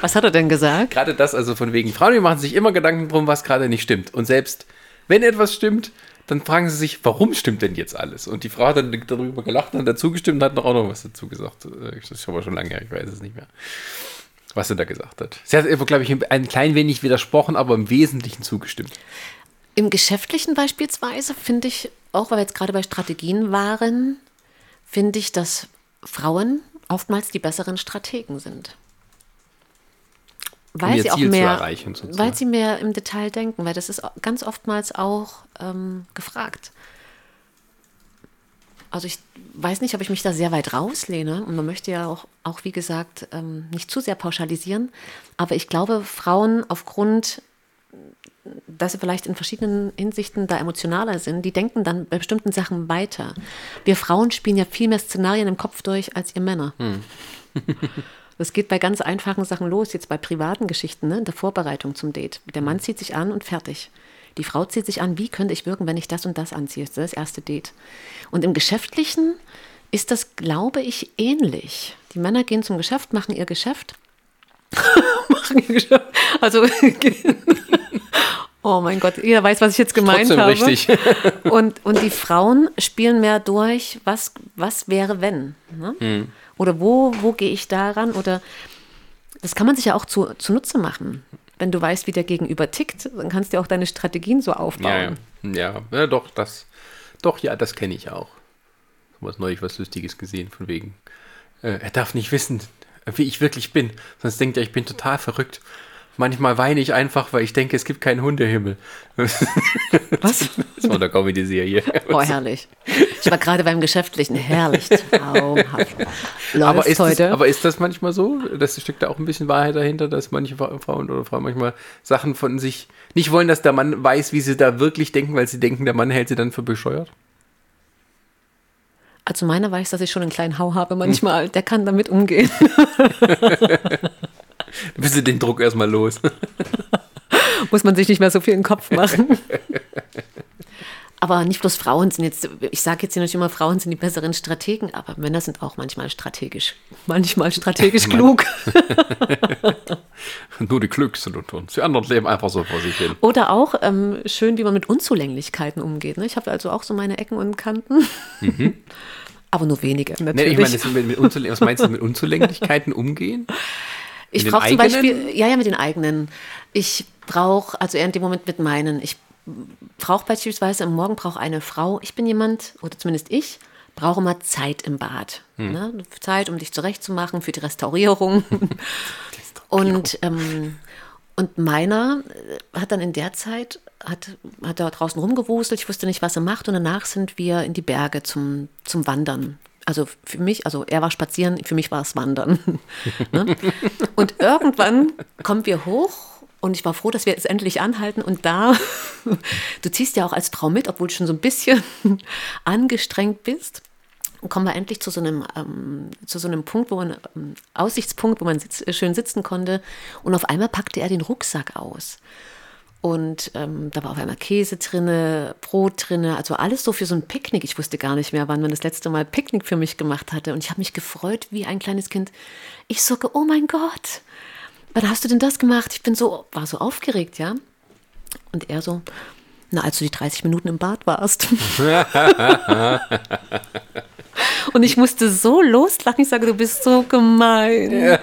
Was hat er denn gesagt? gerade das, also von wegen, Frauen, die machen sich immer Gedanken drum, was gerade nicht stimmt. Und selbst wenn etwas stimmt, dann fragen sie sich, warum stimmt denn jetzt alles? Und die Frau hat dann darüber gelacht und dazu gestimmt und hat noch auch noch was dazu gesagt. Äh, Das ist aber schon lange her, ich weiß es nicht mehr. Was sie da gesagt hat. Sie hat, glaube ich, ein klein wenig widersprochen, aber im Wesentlichen zugestimmt. Im Geschäftlichen beispielsweise finde ich, auch weil wir jetzt gerade bei Strategien waren, finde ich, dass Frauen oftmals die besseren Strategen sind. Weil ihr sie auch mehr, weil sie mehr im Detail denken, weil das ist ganz oftmals auch ähm, gefragt. Also ich weiß nicht, ob ich mich da sehr weit rauslehne und man möchte ja auch, auch wie gesagt, ähm, nicht zu sehr pauschalisieren, aber ich glaube, Frauen aufgrund dass sie vielleicht in verschiedenen Hinsichten da emotionaler sind, die denken dann bei bestimmten Sachen weiter. Wir Frauen spielen ja viel mehr Szenarien im Kopf durch als ihr Männer. Das geht bei ganz einfachen Sachen los, jetzt bei privaten Geschichten, ne, in der Vorbereitung zum Date. Der Mann zieht sich an und fertig. Die Frau zieht sich an, wie könnte ich wirken, wenn ich das und das anziehe? Das ist das erste Date. Und im Geschäftlichen ist das, glaube ich, ähnlich. Die Männer gehen zum Geschäft, machen ihr Geschäft. machen ihr Geschäft. Also, oh mein Gott, jeder weiß, was ich jetzt gemeint Trotzdem habe. richtig. Und, und die Frauen spielen mehr durch, was, was wäre, wenn? Ne? Hm. Oder wo, wo gehe ich daran? Oder das kann man sich ja auch zu, zunutze machen. Wenn du weißt, wie der Gegenüber tickt, dann kannst du auch deine Strategien so aufbauen. ja. ja, ja doch, das, doch, ja, das kenne ich auch. Was neulich was Lustiges gesehen, von wegen, äh, er darf nicht wissen, wie ich wirklich bin, sonst denkt er, ich bin total verrückt. Manchmal weine ich einfach, weil ich denke, es gibt keinen Hundehimmel. Was? Das war eine Comedy-Serie. Oh, herrlich. Ich war gerade beim Geschäftlichen. Herrlich. Traumhaft. Aber ist, das, heute. aber ist das manchmal so? Das steckt da auch ein bisschen Wahrheit dahinter, dass manche Fra- Frauen oder Frauen manchmal Sachen von sich nicht wollen, dass der Mann weiß, wie sie da wirklich denken, weil sie denken, der Mann hält sie dann für bescheuert? also meiner weiß, dass ich schon einen kleinen Hau habe manchmal. Der kann damit umgehen. Dann bist du den Druck erstmal los. muss man sich nicht mehr so viel in den Kopf machen. Aber nicht bloß Frauen sind jetzt, ich sage jetzt hier nicht immer, Frauen sind die besseren Strategen, aber Männer sind auch manchmal strategisch, manchmal strategisch klug. Nur die Glücksten und uns. Die anderen leben einfach so vor sich hin. Oder auch ähm, schön, wie man mit Unzulänglichkeiten umgeht. Ne? Ich habe also auch so meine Ecken und Kanten. Aber nur wenige, Nee, natürlich. ich meine, mit, mit was meinst du mit Unzulänglichkeiten umgehen? Ich brauche zum? Beispiel, ja, ja, mit den eigenen. Ich brauche, also eher in dem Moment mit meinen. Ich brauche beispielsweise am Morgen brauche eine Frau. Ich bin jemand, oder zumindest ich, brauche mal Zeit im Bad. Hm. Ne? Zeit, um dich zurechtzumachen für die Restaurierung. und, ähm, und meiner äh, hat dann in der Zeit, hat, hat da draußen rumgewuselt, ich wusste nicht, was er macht. Und danach sind wir in die Berge zum, zum Wandern. Also für mich, also er war spazieren, für mich war es Wandern. ne? Und irgendwann kommen wir hoch und ich war froh, dass wir jetzt endlich anhalten. Und da, du ziehst ja auch als Frau mit, obwohl du schon so ein bisschen angestrengt bist. Kommen wir endlich zu so einem, ähm, zu so einem Punkt, wo man, ähm, Aussichtspunkt, wo man sitz, äh, schön sitzen konnte. Und auf einmal packte er den Rucksack aus. Und ähm, da war auf einmal Käse drinne, Brot drinne, also alles so für so ein Picknick. Ich wusste gar nicht mehr, wann man das letzte Mal Picknick für mich gemacht hatte. Und ich habe mich gefreut wie ein kleines Kind. Ich so, oh mein Gott, wann hast du denn das gemacht? Ich bin so, war so aufgeregt, ja. Und er so, na, als du die 30 Minuten im Bad warst. Und ich musste so loslachen. Ich sage, du bist so gemein.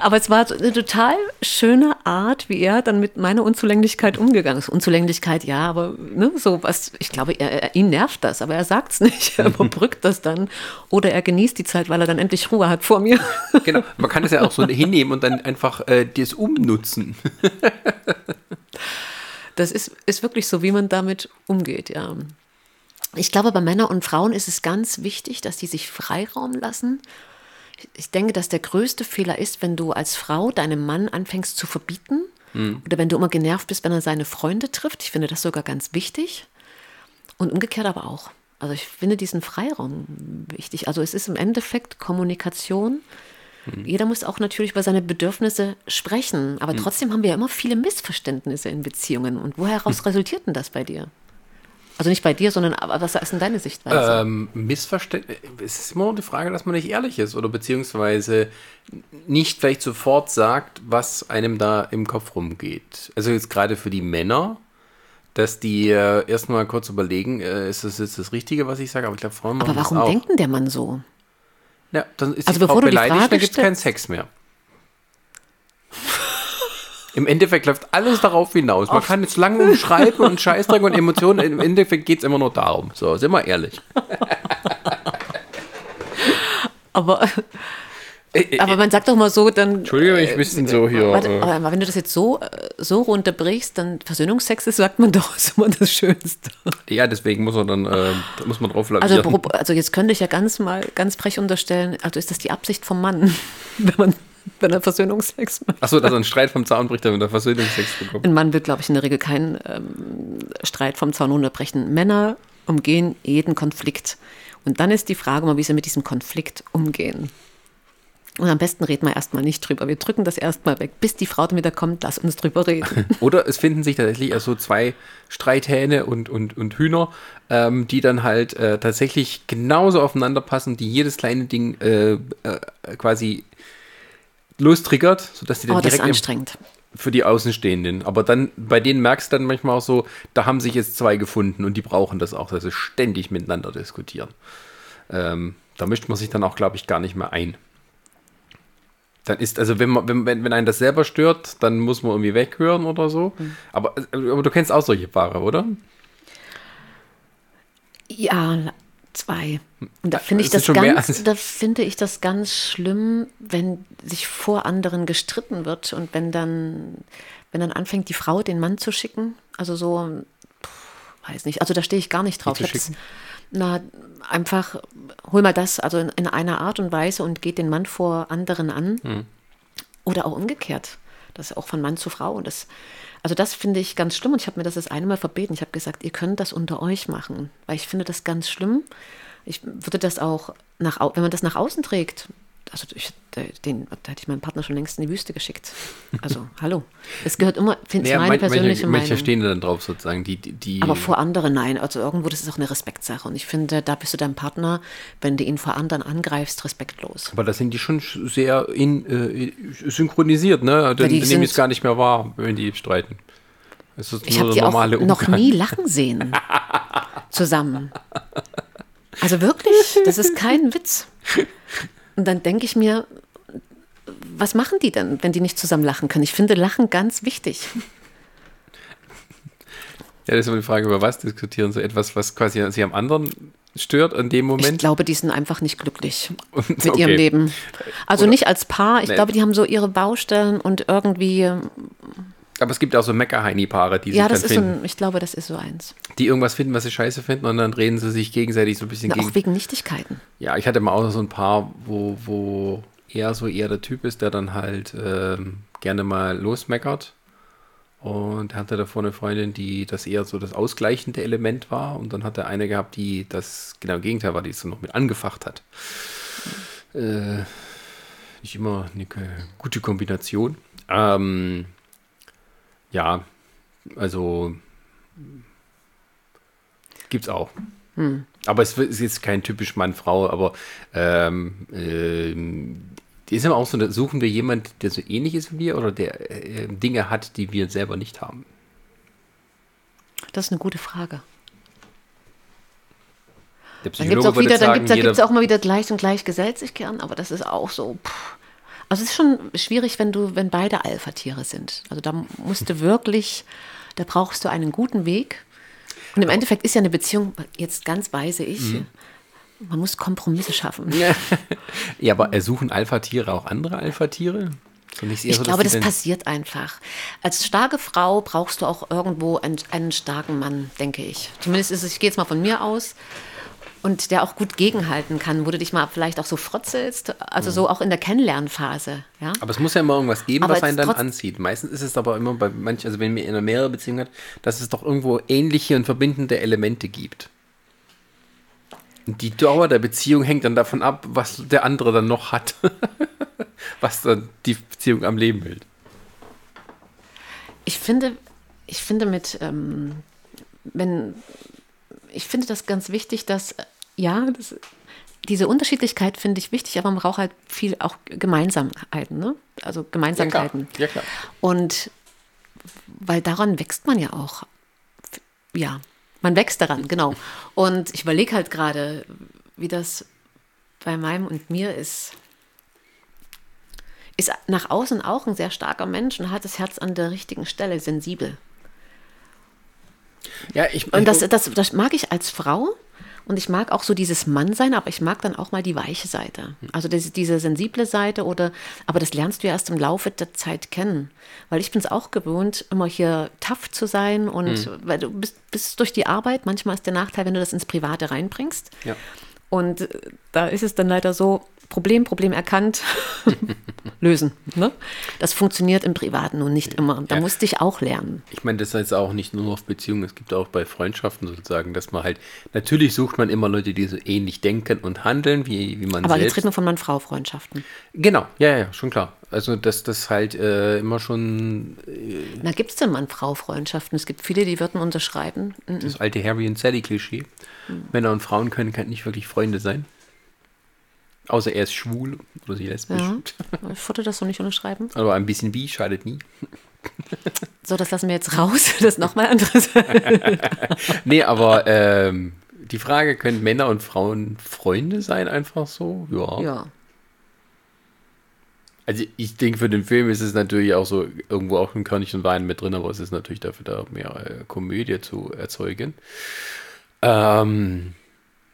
Aber es war eine total schöne Art, wie er dann mit meiner Unzulänglichkeit umgegangen ist. Unzulänglichkeit, ja, aber ne, so was, ich glaube, er, er, ihn nervt das, aber er sagt es nicht. Er überbrückt das dann. Oder er genießt die Zeit, weil er dann endlich Ruhe hat vor mir. Genau, man kann es ja auch so hinnehmen und dann einfach äh, das umnutzen. Das ist, ist wirklich so, wie man damit umgeht, ja. Ich glaube, bei Männern und Frauen ist es ganz wichtig, dass die sich Freiraum lassen. Ich denke, dass der größte Fehler ist, wenn du als Frau deinem Mann anfängst zu verbieten mhm. oder wenn du immer genervt bist, wenn er seine Freunde trifft. Ich finde das sogar ganz wichtig. Und umgekehrt aber auch. Also ich finde diesen Freiraum wichtig. Also es ist im Endeffekt Kommunikation. Mhm. Jeder muss auch natürlich über seine Bedürfnisse sprechen. Aber mhm. trotzdem haben wir ja immer viele Missverständnisse in Beziehungen. Und woher resultiert denn das bei dir? Also nicht bei dir, sondern aber was ist denn deine Sichtweise? Ähm, Missverständnis. Es ist immer die Frage, dass man nicht ehrlich ist oder beziehungsweise nicht vielleicht sofort sagt, was einem da im Kopf rumgeht. Also jetzt gerade für die Männer, dass die äh, erstmal kurz überlegen, äh, ist das jetzt das Richtige, was ich sage? Aber ich glaube, Frauen Aber warum denkt denn der Mann so? Ja, dann ist also die Frau beleidigt, dann gibt es keinen Sex mehr. Im Endeffekt läuft alles darauf hinaus. Man kann jetzt lange umschreiben und Scheißdreck und Emotionen. Im Endeffekt geht es immer nur darum. So, sind wir ehrlich. Aber, äh, äh, aber man sagt doch mal so, dann. Entschuldigung, ich bisschen so hier. Warte, äh. aber wenn du das jetzt so, so runterbrichst, dann Versöhnungsex ist, sagt man doch, ist immer das Schönste. Ja, deswegen muss man dann äh, muss man drauf also, also jetzt könnte ich ja ganz mal ganz frech unterstellen, also ist das die Absicht vom Mann, wenn man wenn er Versöhnungsex macht. Achso, dass er einen Streit vom Zaun bricht, wenn er Versöhnungsex bekommt. Ein Mann wird, glaube ich, in der Regel keinen ähm, Streit vom Zaun unterbrechen. Männer umgehen jeden Konflikt. Und dann ist die Frage mal, wie sie mit diesem Konflikt umgehen. Und am besten reden wir erstmal nicht drüber. Wir drücken das erstmal weg, bis die Frau dann wieder kommt, lass uns drüber reden. Oder es finden sich tatsächlich also zwei Streithähne und, und, und Hühner, ähm, die dann halt äh, tatsächlich genauso aufeinander passen, die jedes kleine Ding äh, äh, quasi lostriggert, sodass die dann oh, direkt das ist anstrengend. für die Außenstehenden. Aber dann, bei denen merkst du dann manchmal auch so, da haben sich jetzt zwei gefunden und die brauchen das auch, dass sie ständig miteinander diskutieren. Ähm, da mischt man sich dann auch, glaube ich, gar nicht mehr ein. Dann ist, also wenn man, wenn, wenn, einen das selber stört, dann muss man irgendwie weghören oder so. Mhm. Aber, aber du kennst auch solche Paare, oder? Ja, Zwei. Und da finde ich das ganz, da finde ich das ganz schlimm, wenn sich vor anderen gestritten wird und wenn dann, wenn dann anfängt, die Frau den Mann zu schicken. Also so, pff, weiß nicht, also da stehe ich gar nicht drauf. Na, einfach hol mal das, also in, in, einer Art und Weise und geht den Mann vor anderen an. Hm. Oder auch umgekehrt. Das ist auch von Mann zu Frau. Und das, also das finde ich ganz schlimm und ich habe mir das das eine Mal verbeten. Ich habe gesagt, ihr könnt das unter euch machen, weil ich finde das ganz schlimm. Ich würde das auch nach, wenn man das nach außen trägt, also ich, den, da hätte ich meinen Partner schon längst in die Wüste geschickt. Also, hallo. Es gehört immer, finde ich, naja, meine persönliche manche, Manche stehen dann drauf sozusagen, die, die. Aber vor anderen nein. Also irgendwo, das ist auch eine Respektsache. Und ich finde, da bist du deinem Partner, wenn du ihn vor anderen angreifst, respektlos. Aber da sind die schon sehr in, äh, synchronisiert, ne? Dann nehme ich es gar nicht mehr wahr, wenn die streiten. ich habe die auch noch nie lachen sehen. zusammen. Also wirklich, das ist kein Witz. Und dann denke ich mir, was machen die denn, wenn die nicht zusammen lachen können? Ich finde Lachen ganz wichtig. Ja, das ist immer die Frage, über was diskutieren. So etwas, was quasi sie am anderen stört in dem Moment? Ich glaube, die sind einfach nicht glücklich mit okay. ihrem Leben. Also Oder, nicht als Paar. Ich nee. glaube, die haben so ihre Baustellen und irgendwie aber es gibt auch so Mecker-Heini-Paare, die ja, sich das ist finden. So ich glaube, das ist so eins. Die irgendwas finden, was sie scheiße finden und dann reden sie sich gegenseitig so ein bisschen Na, gegen. Auch wegen Nichtigkeiten. Ja, ich hatte mal auch so ein Paar, wo, wo er so eher der Typ ist, der dann halt ähm, gerne mal losmeckert. Und er hatte davor eine Freundin, die das eher so das ausgleichende Element war. Und dann hat er eine gehabt, die das genau Gegenteil war, die es so noch mit angefacht hat. Äh, nicht immer eine gute Kombination. Ähm, ja, Also gibt's auch. Hm. Aber es ist jetzt kein typisch Mann-Frau, aber ähm, ähm, ist aber auch so, suchen wir jemanden, der so ähnlich ist wie wir oder der äh, Dinge hat, die wir selber nicht haben? Das ist eine gute Frage. Dann gibt es auch wieder, sagen, dann gibt es auch mal wieder gleich und gleich gesellt sich gern, aber das ist auch so. Pff. Also es ist schon schwierig, wenn du, wenn beide Alpha-Tiere sind. Also da musst du wirklich, da brauchst du einen guten Weg. Und im Endeffekt ist ja eine Beziehung, jetzt ganz weise ich, mhm. man muss Kompromisse schaffen. ja, aber suchen Alpha-Tiere auch andere Alpha-Tiere? ich so, glaube, das passiert einfach. Als starke Frau brauchst du auch irgendwo einen, einen starken Mann, denke ich. Zumindest ist es, ich gehe jetzt mal von mir aus und der auch gut gegenhalten kann, wo du dich mal vielleicht auch so frotzelst, also mhm. so auch in der Kennenlernphase. Ja? Aber es muss ja immer irgendwas geben, aber was einen dann anzieht. Meistens ist es aber immer bei manchen, also wenn man in einer mehrere Beziehung hat, dass es doch irgendwo ähnliche und verbindende Elemente gibt. Und die Dauer der Beziehung hängt dann davon ab, was der andere dann noch hat, was dann die Beziehung am Leben hält. Ich finde, ich finde mit, ähm, wenn ich finde das ganz wichtig, dass, ja, das, diese Unterschiedlichkeit finde ich wichtig, aber man braucht halt viel auch Gemeinsamkeiten, ne? Also Gemeinsamkeiten. Ja, klar. Ja, klar. Und weil daran wächst man ja auch. Ja, man wächst daran, genau. Und ich überlege halt gerade, wie das bei meinem und mir ist. Ist nach außen auch ein sehr starker Mensch und hat das Herz an der richtigen Stelle, sensibel. Ja, ich, und das, das, das mag ich als Frau. Und ich mag auch so dieses Mannsein, aber ich mag dann auch mal die weiche Seite. Also diese, diese sensible Seite oder, aber das lernst du ja erst im Laufe der Zeit kennen. Weil ich bin es auch gewohnt, immer hier tough zu sein und mhm. weil du bist, bist durch die Arbeit, manchmal ist der Nachteil, wenn du das ins Private reinbringst. Ja. Und da ist es dann leider so, Problem, Problem erkannt, lösen. Ne? Das funktioniert im Privaten nun nicht immer. Da ja. musste ich auch lernen. Ich meine, das ist auch nicht nur auf Beziehungen, es gibt auch bei Freundschaften sozusagen, dass man halt, natürlich sucht man immer Leute, die so ähnlich denken und handeln, wie, wie man Aber selbst. jetzt reden wir von Mann-Frau-Freundschaften. Genau, ja, ja, schon klar. Also, dass das halt äh, immer schon. Äh, Na, gibt es denn Mann-Frau-Freundschaften? Es gibt viele, die würden unterschreiben. Das alte Harry und Sally-Klischee. Mhm. Männer und Frauen können nicht wirklich Freunde sein. Außer er ist schwul oder sie lesbisch. Ja, ich würde das so nicht unterschreiben. Aber ein bisschen wie schadet nie. So, das lassen wir jetzt raus. Das ist nochmal anderes. nee, aber ähm, die Frage, können Männer und Frauen Freunde sein, einfach so? Ja. Ja. Also ich denke, für den Film ist es natürlich auch so, irgendwo auch ein Körnchen Wein mit drin, aber es ist natürlich dafür da, mehr äh, Komödie zu erzeugen. Ähm,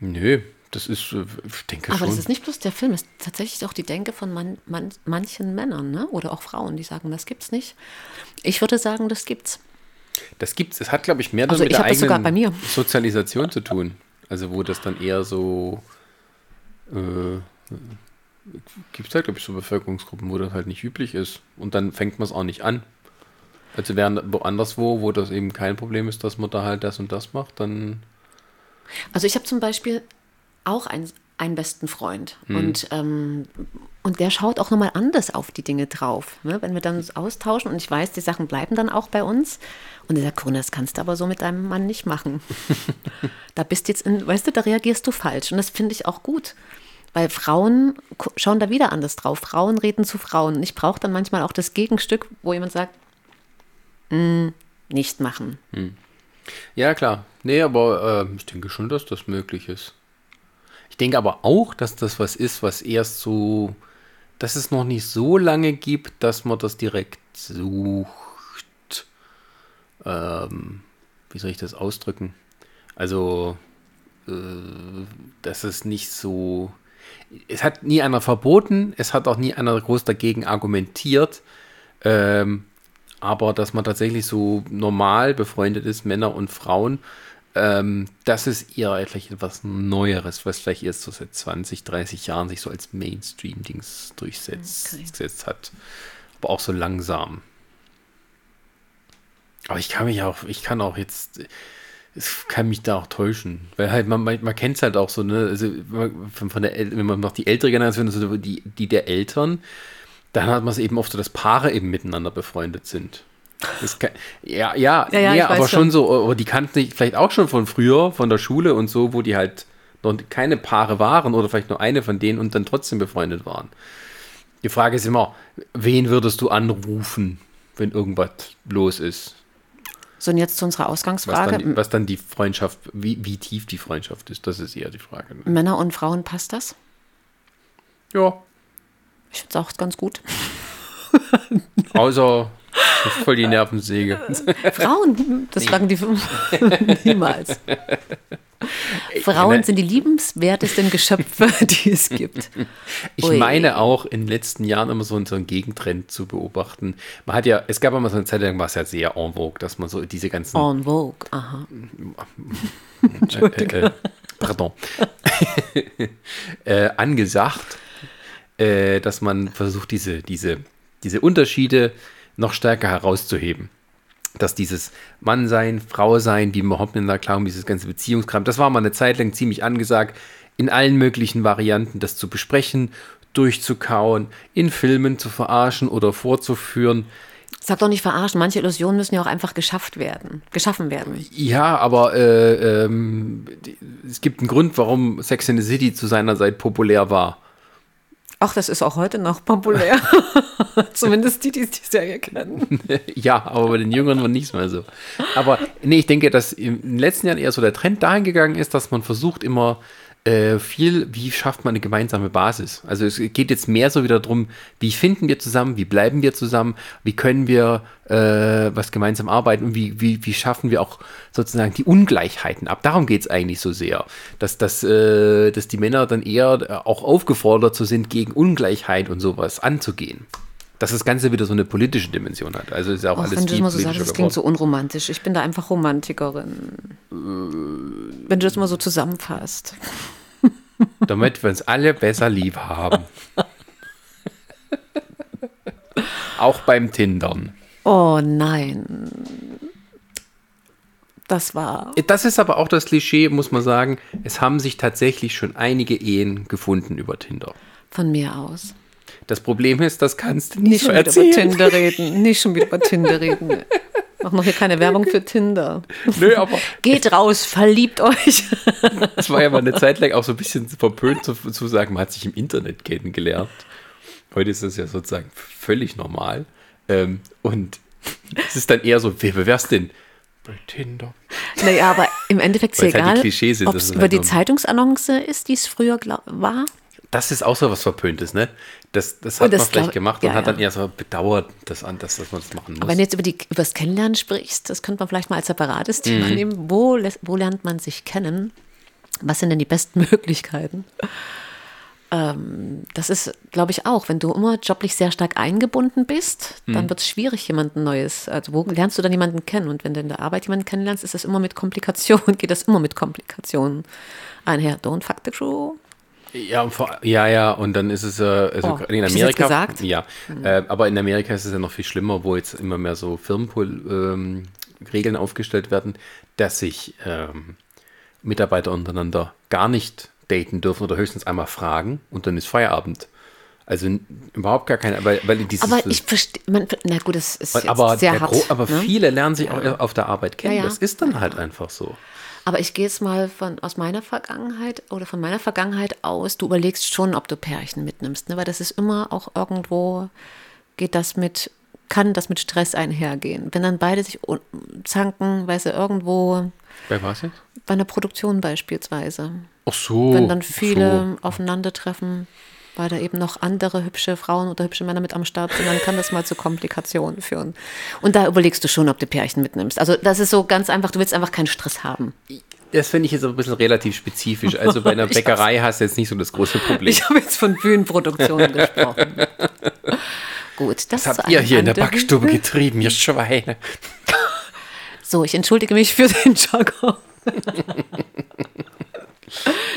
nö, das ist, äh, ich denke Aber schon. das ist nicht bloß der Film, es ist tatsächlich auch die Denke von man, man, manchen Männern ne? oder auch Frauen, die sagen, das gibt's nicht. Ich würde sagen, das gibt's. Das gibt's. Es hat, glaube ich, mehr also mit ich der eigenen Sozialisation zu tun. Also wo das dann eher so äh, gibt es halt, glaube ich, so Bevölkerungsgruppen, wo das halt nicht üblich ist. Und dann fängt man es auch nicht an. Also während woanders wo, wo das eben kein Problem ist, dass man da halt das und das macht, dann. Also ich habe zum Beispiel auch einen, einen besten Freund. Mhm. Und, ähm, und der schaut auch nochmal anders auf die Dinge drauf. Ne? Wenn wir dann uns austauschen und ich weiß, die Sachen bleiben dann auch bei uns. Und er sagt, Corona, das kannst du aber so mit deinem Mann nicht machen. da bist jetzt in, weißt du, da reagierst du falsch. Und das finde ich auch gut. Weil Frauen schauen da wieder anders drauf. Frauen reden zu Frauen. Ich brauche dann manchmal auch das Gegenstück, wo jemand sagt, mm, nicht machen. Hm. Ja, klar. Nee, aber äh, ich denke schon, dass das möglich ist. Ich denke aber auch, dass das was ist, was erst so, dass es noch nicht so lange gibt, dass man das direkt sucht. Ähm, wie soll ich das ausdrücken? Also, äh, dass es nicht so. Es hat nie einer verboten, es hat auch nie einer groß dagegen argumentiert. Ähm, aber dass man tatsächlich so normal befreundet ist, Männer und Frauen, ähm, das ist eher vielleicht etwas Neueres, was vielleicht erst so seit 20, 30 Jahren sich so als Mainstream-Dings durchsetzt okay. hat. Aber auch so langsam. Aber ich kann mich auch, ich kann auch jetzt, es kann mich da auch täuschen. Weil halt, man, man, man kennt es halt auch so, ne, also von der, wenn man noch die ältere Generation, also die, die der Eltern, dann hat man es eben oft so, dass Paare eben miteinander befreundet sind. Kann, ja, ja, Ja, ja, ja, aber schon so, aber die kannten sich vielleicht auch schon von früher, von der Schule und so, wo die halt noch keine Paare waren oder vielleicht nur eine von denen und dann trotzdem befreundet waren. Die Frage ist immer, wen würdest du anrufen, wenn irgendwas los ist? So, und jetzt zu unserer Was Ausgangsfrage. dann, die- was dann die Freundschaft, wie, wie tief die Freundschaft ist, das ist eher die Frage. ne? Männer und Frauen, passt das? Ja, Ich finde es auch ganz gut. außer voll die Nervensäge. Frauen, das sagen die niemals. Frauen sind die liebenswertesten Geschöpfe, die es gibt. Ich Ui. meine auch in den letzten Jahren immer so einen, Gegentrend zu beobachten. Man hat ja, es gab immer so eine Zeit lang, war es ja sehr en vogue, dass man so diese ganzen En vogue, aha. äh, äh, pardon, äh, angesagt, äh, dass man versucht, diese, diese, diese Unterschiede noch stärker herauszuheben. Dass dieses Mannsein, Frausein, in der Klarung, dieses ganze Beziehungskram, das war mal eine Zeit lang ziemlich angesagt, in allen möglichen Varianten das zu besprechen, durchzukauen, in Filmen zu verarschen oder vorzuführen. Sag doch nicht verarschen, manche Illusionen müssen ja auch einfach geschafft werden, geschaffen werden. Ja, aber äh, ähm, die, es gibt einen Grund, warum Sex in the City zu seiner Zeit populär war. Ach, das ist auch heute noch populär. Zumindest die, die die Serie kennen. ja, aber bei den Jüngeren war nichts mehr so. Aber nee, ich denke, dass in den letzten Jahren eher so der Trend dahin gegangen ist, dass man versucht immer äh, viel, wie schafft man eine gemeinsame Basis. Also es geht jetzt mehr so wieder darum, wie finden wir zusammen, wie bleiben wir zusammen, wie können wir äh, was gemeinsam arbeiten und wie, wie, wie schaffen wir auch sozusagen die Ungleichheiten ab. Darum geht es eigentlich so sehr, dass, dass, äh, dass die Männer dann eher auch aufgefordert so sind, gegen Ungleichheit und sowas anzugehen. Dass das Ganze wieder so eine politische Dimension hat. Also ist ja auch Auch alles wenn du das mal so sagst, das klingt so unromantisch. Ich bin da einfach Romantikerin. Wenn du das mal so zusammenfasst. damit wir uns alle besser lieb haben. Auch beim Tindern. Oh nein. Das war. Das ist aber auch das Klischee, muss man sagen. Es haben sich tatsächlich schon einige Ehen gefunden über Tinder. Von mir aus. Das Problem ist, das kannst du Nicht nicht so schon wieder über erzählen. Tinder reden. Nicht schon wieder über Tinder reden. Mach noch hier keine Werbung für Tinder. Nö, aber Geht raus, verliebt euch. es war ja mal eine Zeit lang auch so ein bisschen verpönt zu, zu sagen, man hat sich im Internet kennengelernt. Heute ist das ja sozusagen völlig normal. Ähm, und es ist dann eher so, wer bewerst denn? Bei Tinder. Naja, aber im Endeffekt ist ja es halt egal, sind, ob es über halt die Zeitungsannonce ist, die es früher war. Das ist auch so was Verpöntes, ne? Das, das hat das man vielleicht glaub- gemacht ja, und hat ja. dann eher so bedauert, dass, dass, dass man das machen muss. Aber wenn du jetzt über, die, über das Kennenlernen sprichst, das könnte man vielleicht mal als separates Thema Mhm. nehmen. Wo, wo lernt man sich kennen? Was sind denn die besten Möglichkeiten? Ähm, das ist, glaube ich, auch, wenn du immer joblich sehr stark eingebunden bist, Mhm. dann wird es schwierig, jemanden Neues. Also wo lernst du dann jemanden kennen? Und wenn du in der Arbeit jemanden kennenlernst, ist das immer mit Komplikationen, geht das immer mit Komplikationen einher. Don't fuck the crew. Ja, ja, ja, und dann ist es äh, also Oh, in Amerika. gesagt? Mhm. Ja, äh, aber in Amerika ist es ja noch viel schlimmer, wo jetzt immer mehr so Firmenregeln ähm, aufgestellt werden, dass sich ähm, Mitarbeiter untereinander gar nicht daten dürfen oder höchstens einmal fragen und dann ist Feierabend. Also überhaupt gar keine, weil, weil dieses. Aber ich verstehe, na gut, das ist jetzt aber, sehr hart. Gro- aber ne? viele lernen sich auch auf der Arbeit kennen. Ja, ja. Das ist dann halt einfach so. Aber ich gehe jetzt mal von, aus meiner Vergangenheit oder von meiner Vergangenheit aus, du überlegst schon, ob du Pärchen mitnimmst, ne? weil das ist immer auch irgendwo, geht das mit, kann das mit Stress einhergehen. Wenn dann beide sich zanken, weißt du, irgendwo Wer war es jetzt? bei einer Produktion beispielsweise, Ach so. wenn dann viele aufeinandertreffen, weil da eben noch andere hübsche Frauen oder hübsche Männer mit am Start sind, dann kann das mal zu Komplikationen führen. Und da überlegst du schon, ob du Pärchen mitnimmst. Also das ist so ganz einfach, du willst einfach keinen Stress haben. Das finde ich jetzt aber ein bisschen relativ spezifisch. Also bei einer Bäckerei hast du jetzt nicht so das große Problem. Ich habe jetzt von Bühnenproduktionen gesprochen. Gut, das Was zu habt ihr hier in der Backstube getrieben, ihr Schweine? So, ich entschuldige mich für den Jargon.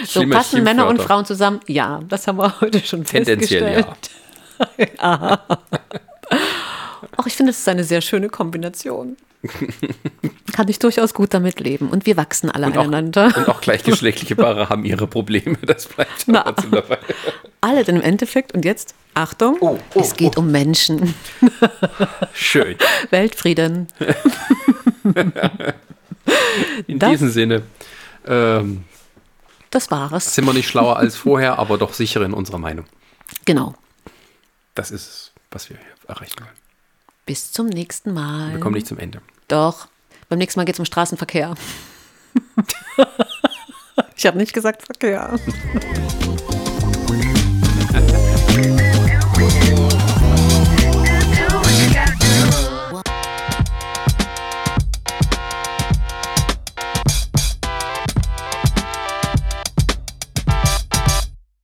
So passen Männer und. Frauen zusammen? Ja, das haben wir heute schon Tendenziell festgestellt. ja. Auch ich finde, es ist eine sehr schöne Kombination. Kann ich durchaus gut damit leben. Und wir wachsen alle Und auch, aneinander. und auch gleichgeschlechtliche Paare haben ihre Probleme. Das bleibt Na. trotzdem dabei. alle denn im Endeffekt, und jetzt Achtung, Oh, oh, es geht um Menschen. Schön. Weltfrieden. In Das- diesem Sinne ähm, Das war es. sind wir nicht schlauer als vorher, aber doch sicher in unserer Meinung. Genau. Das ist es, was wir hier erreichen wollen. Bis zum nächsten Mal. Wir kommen nicht zum Ende. Doch. Beim nächsten Mal geht es um Straßenverkehr. ich habe nicht gesagt Verkehr.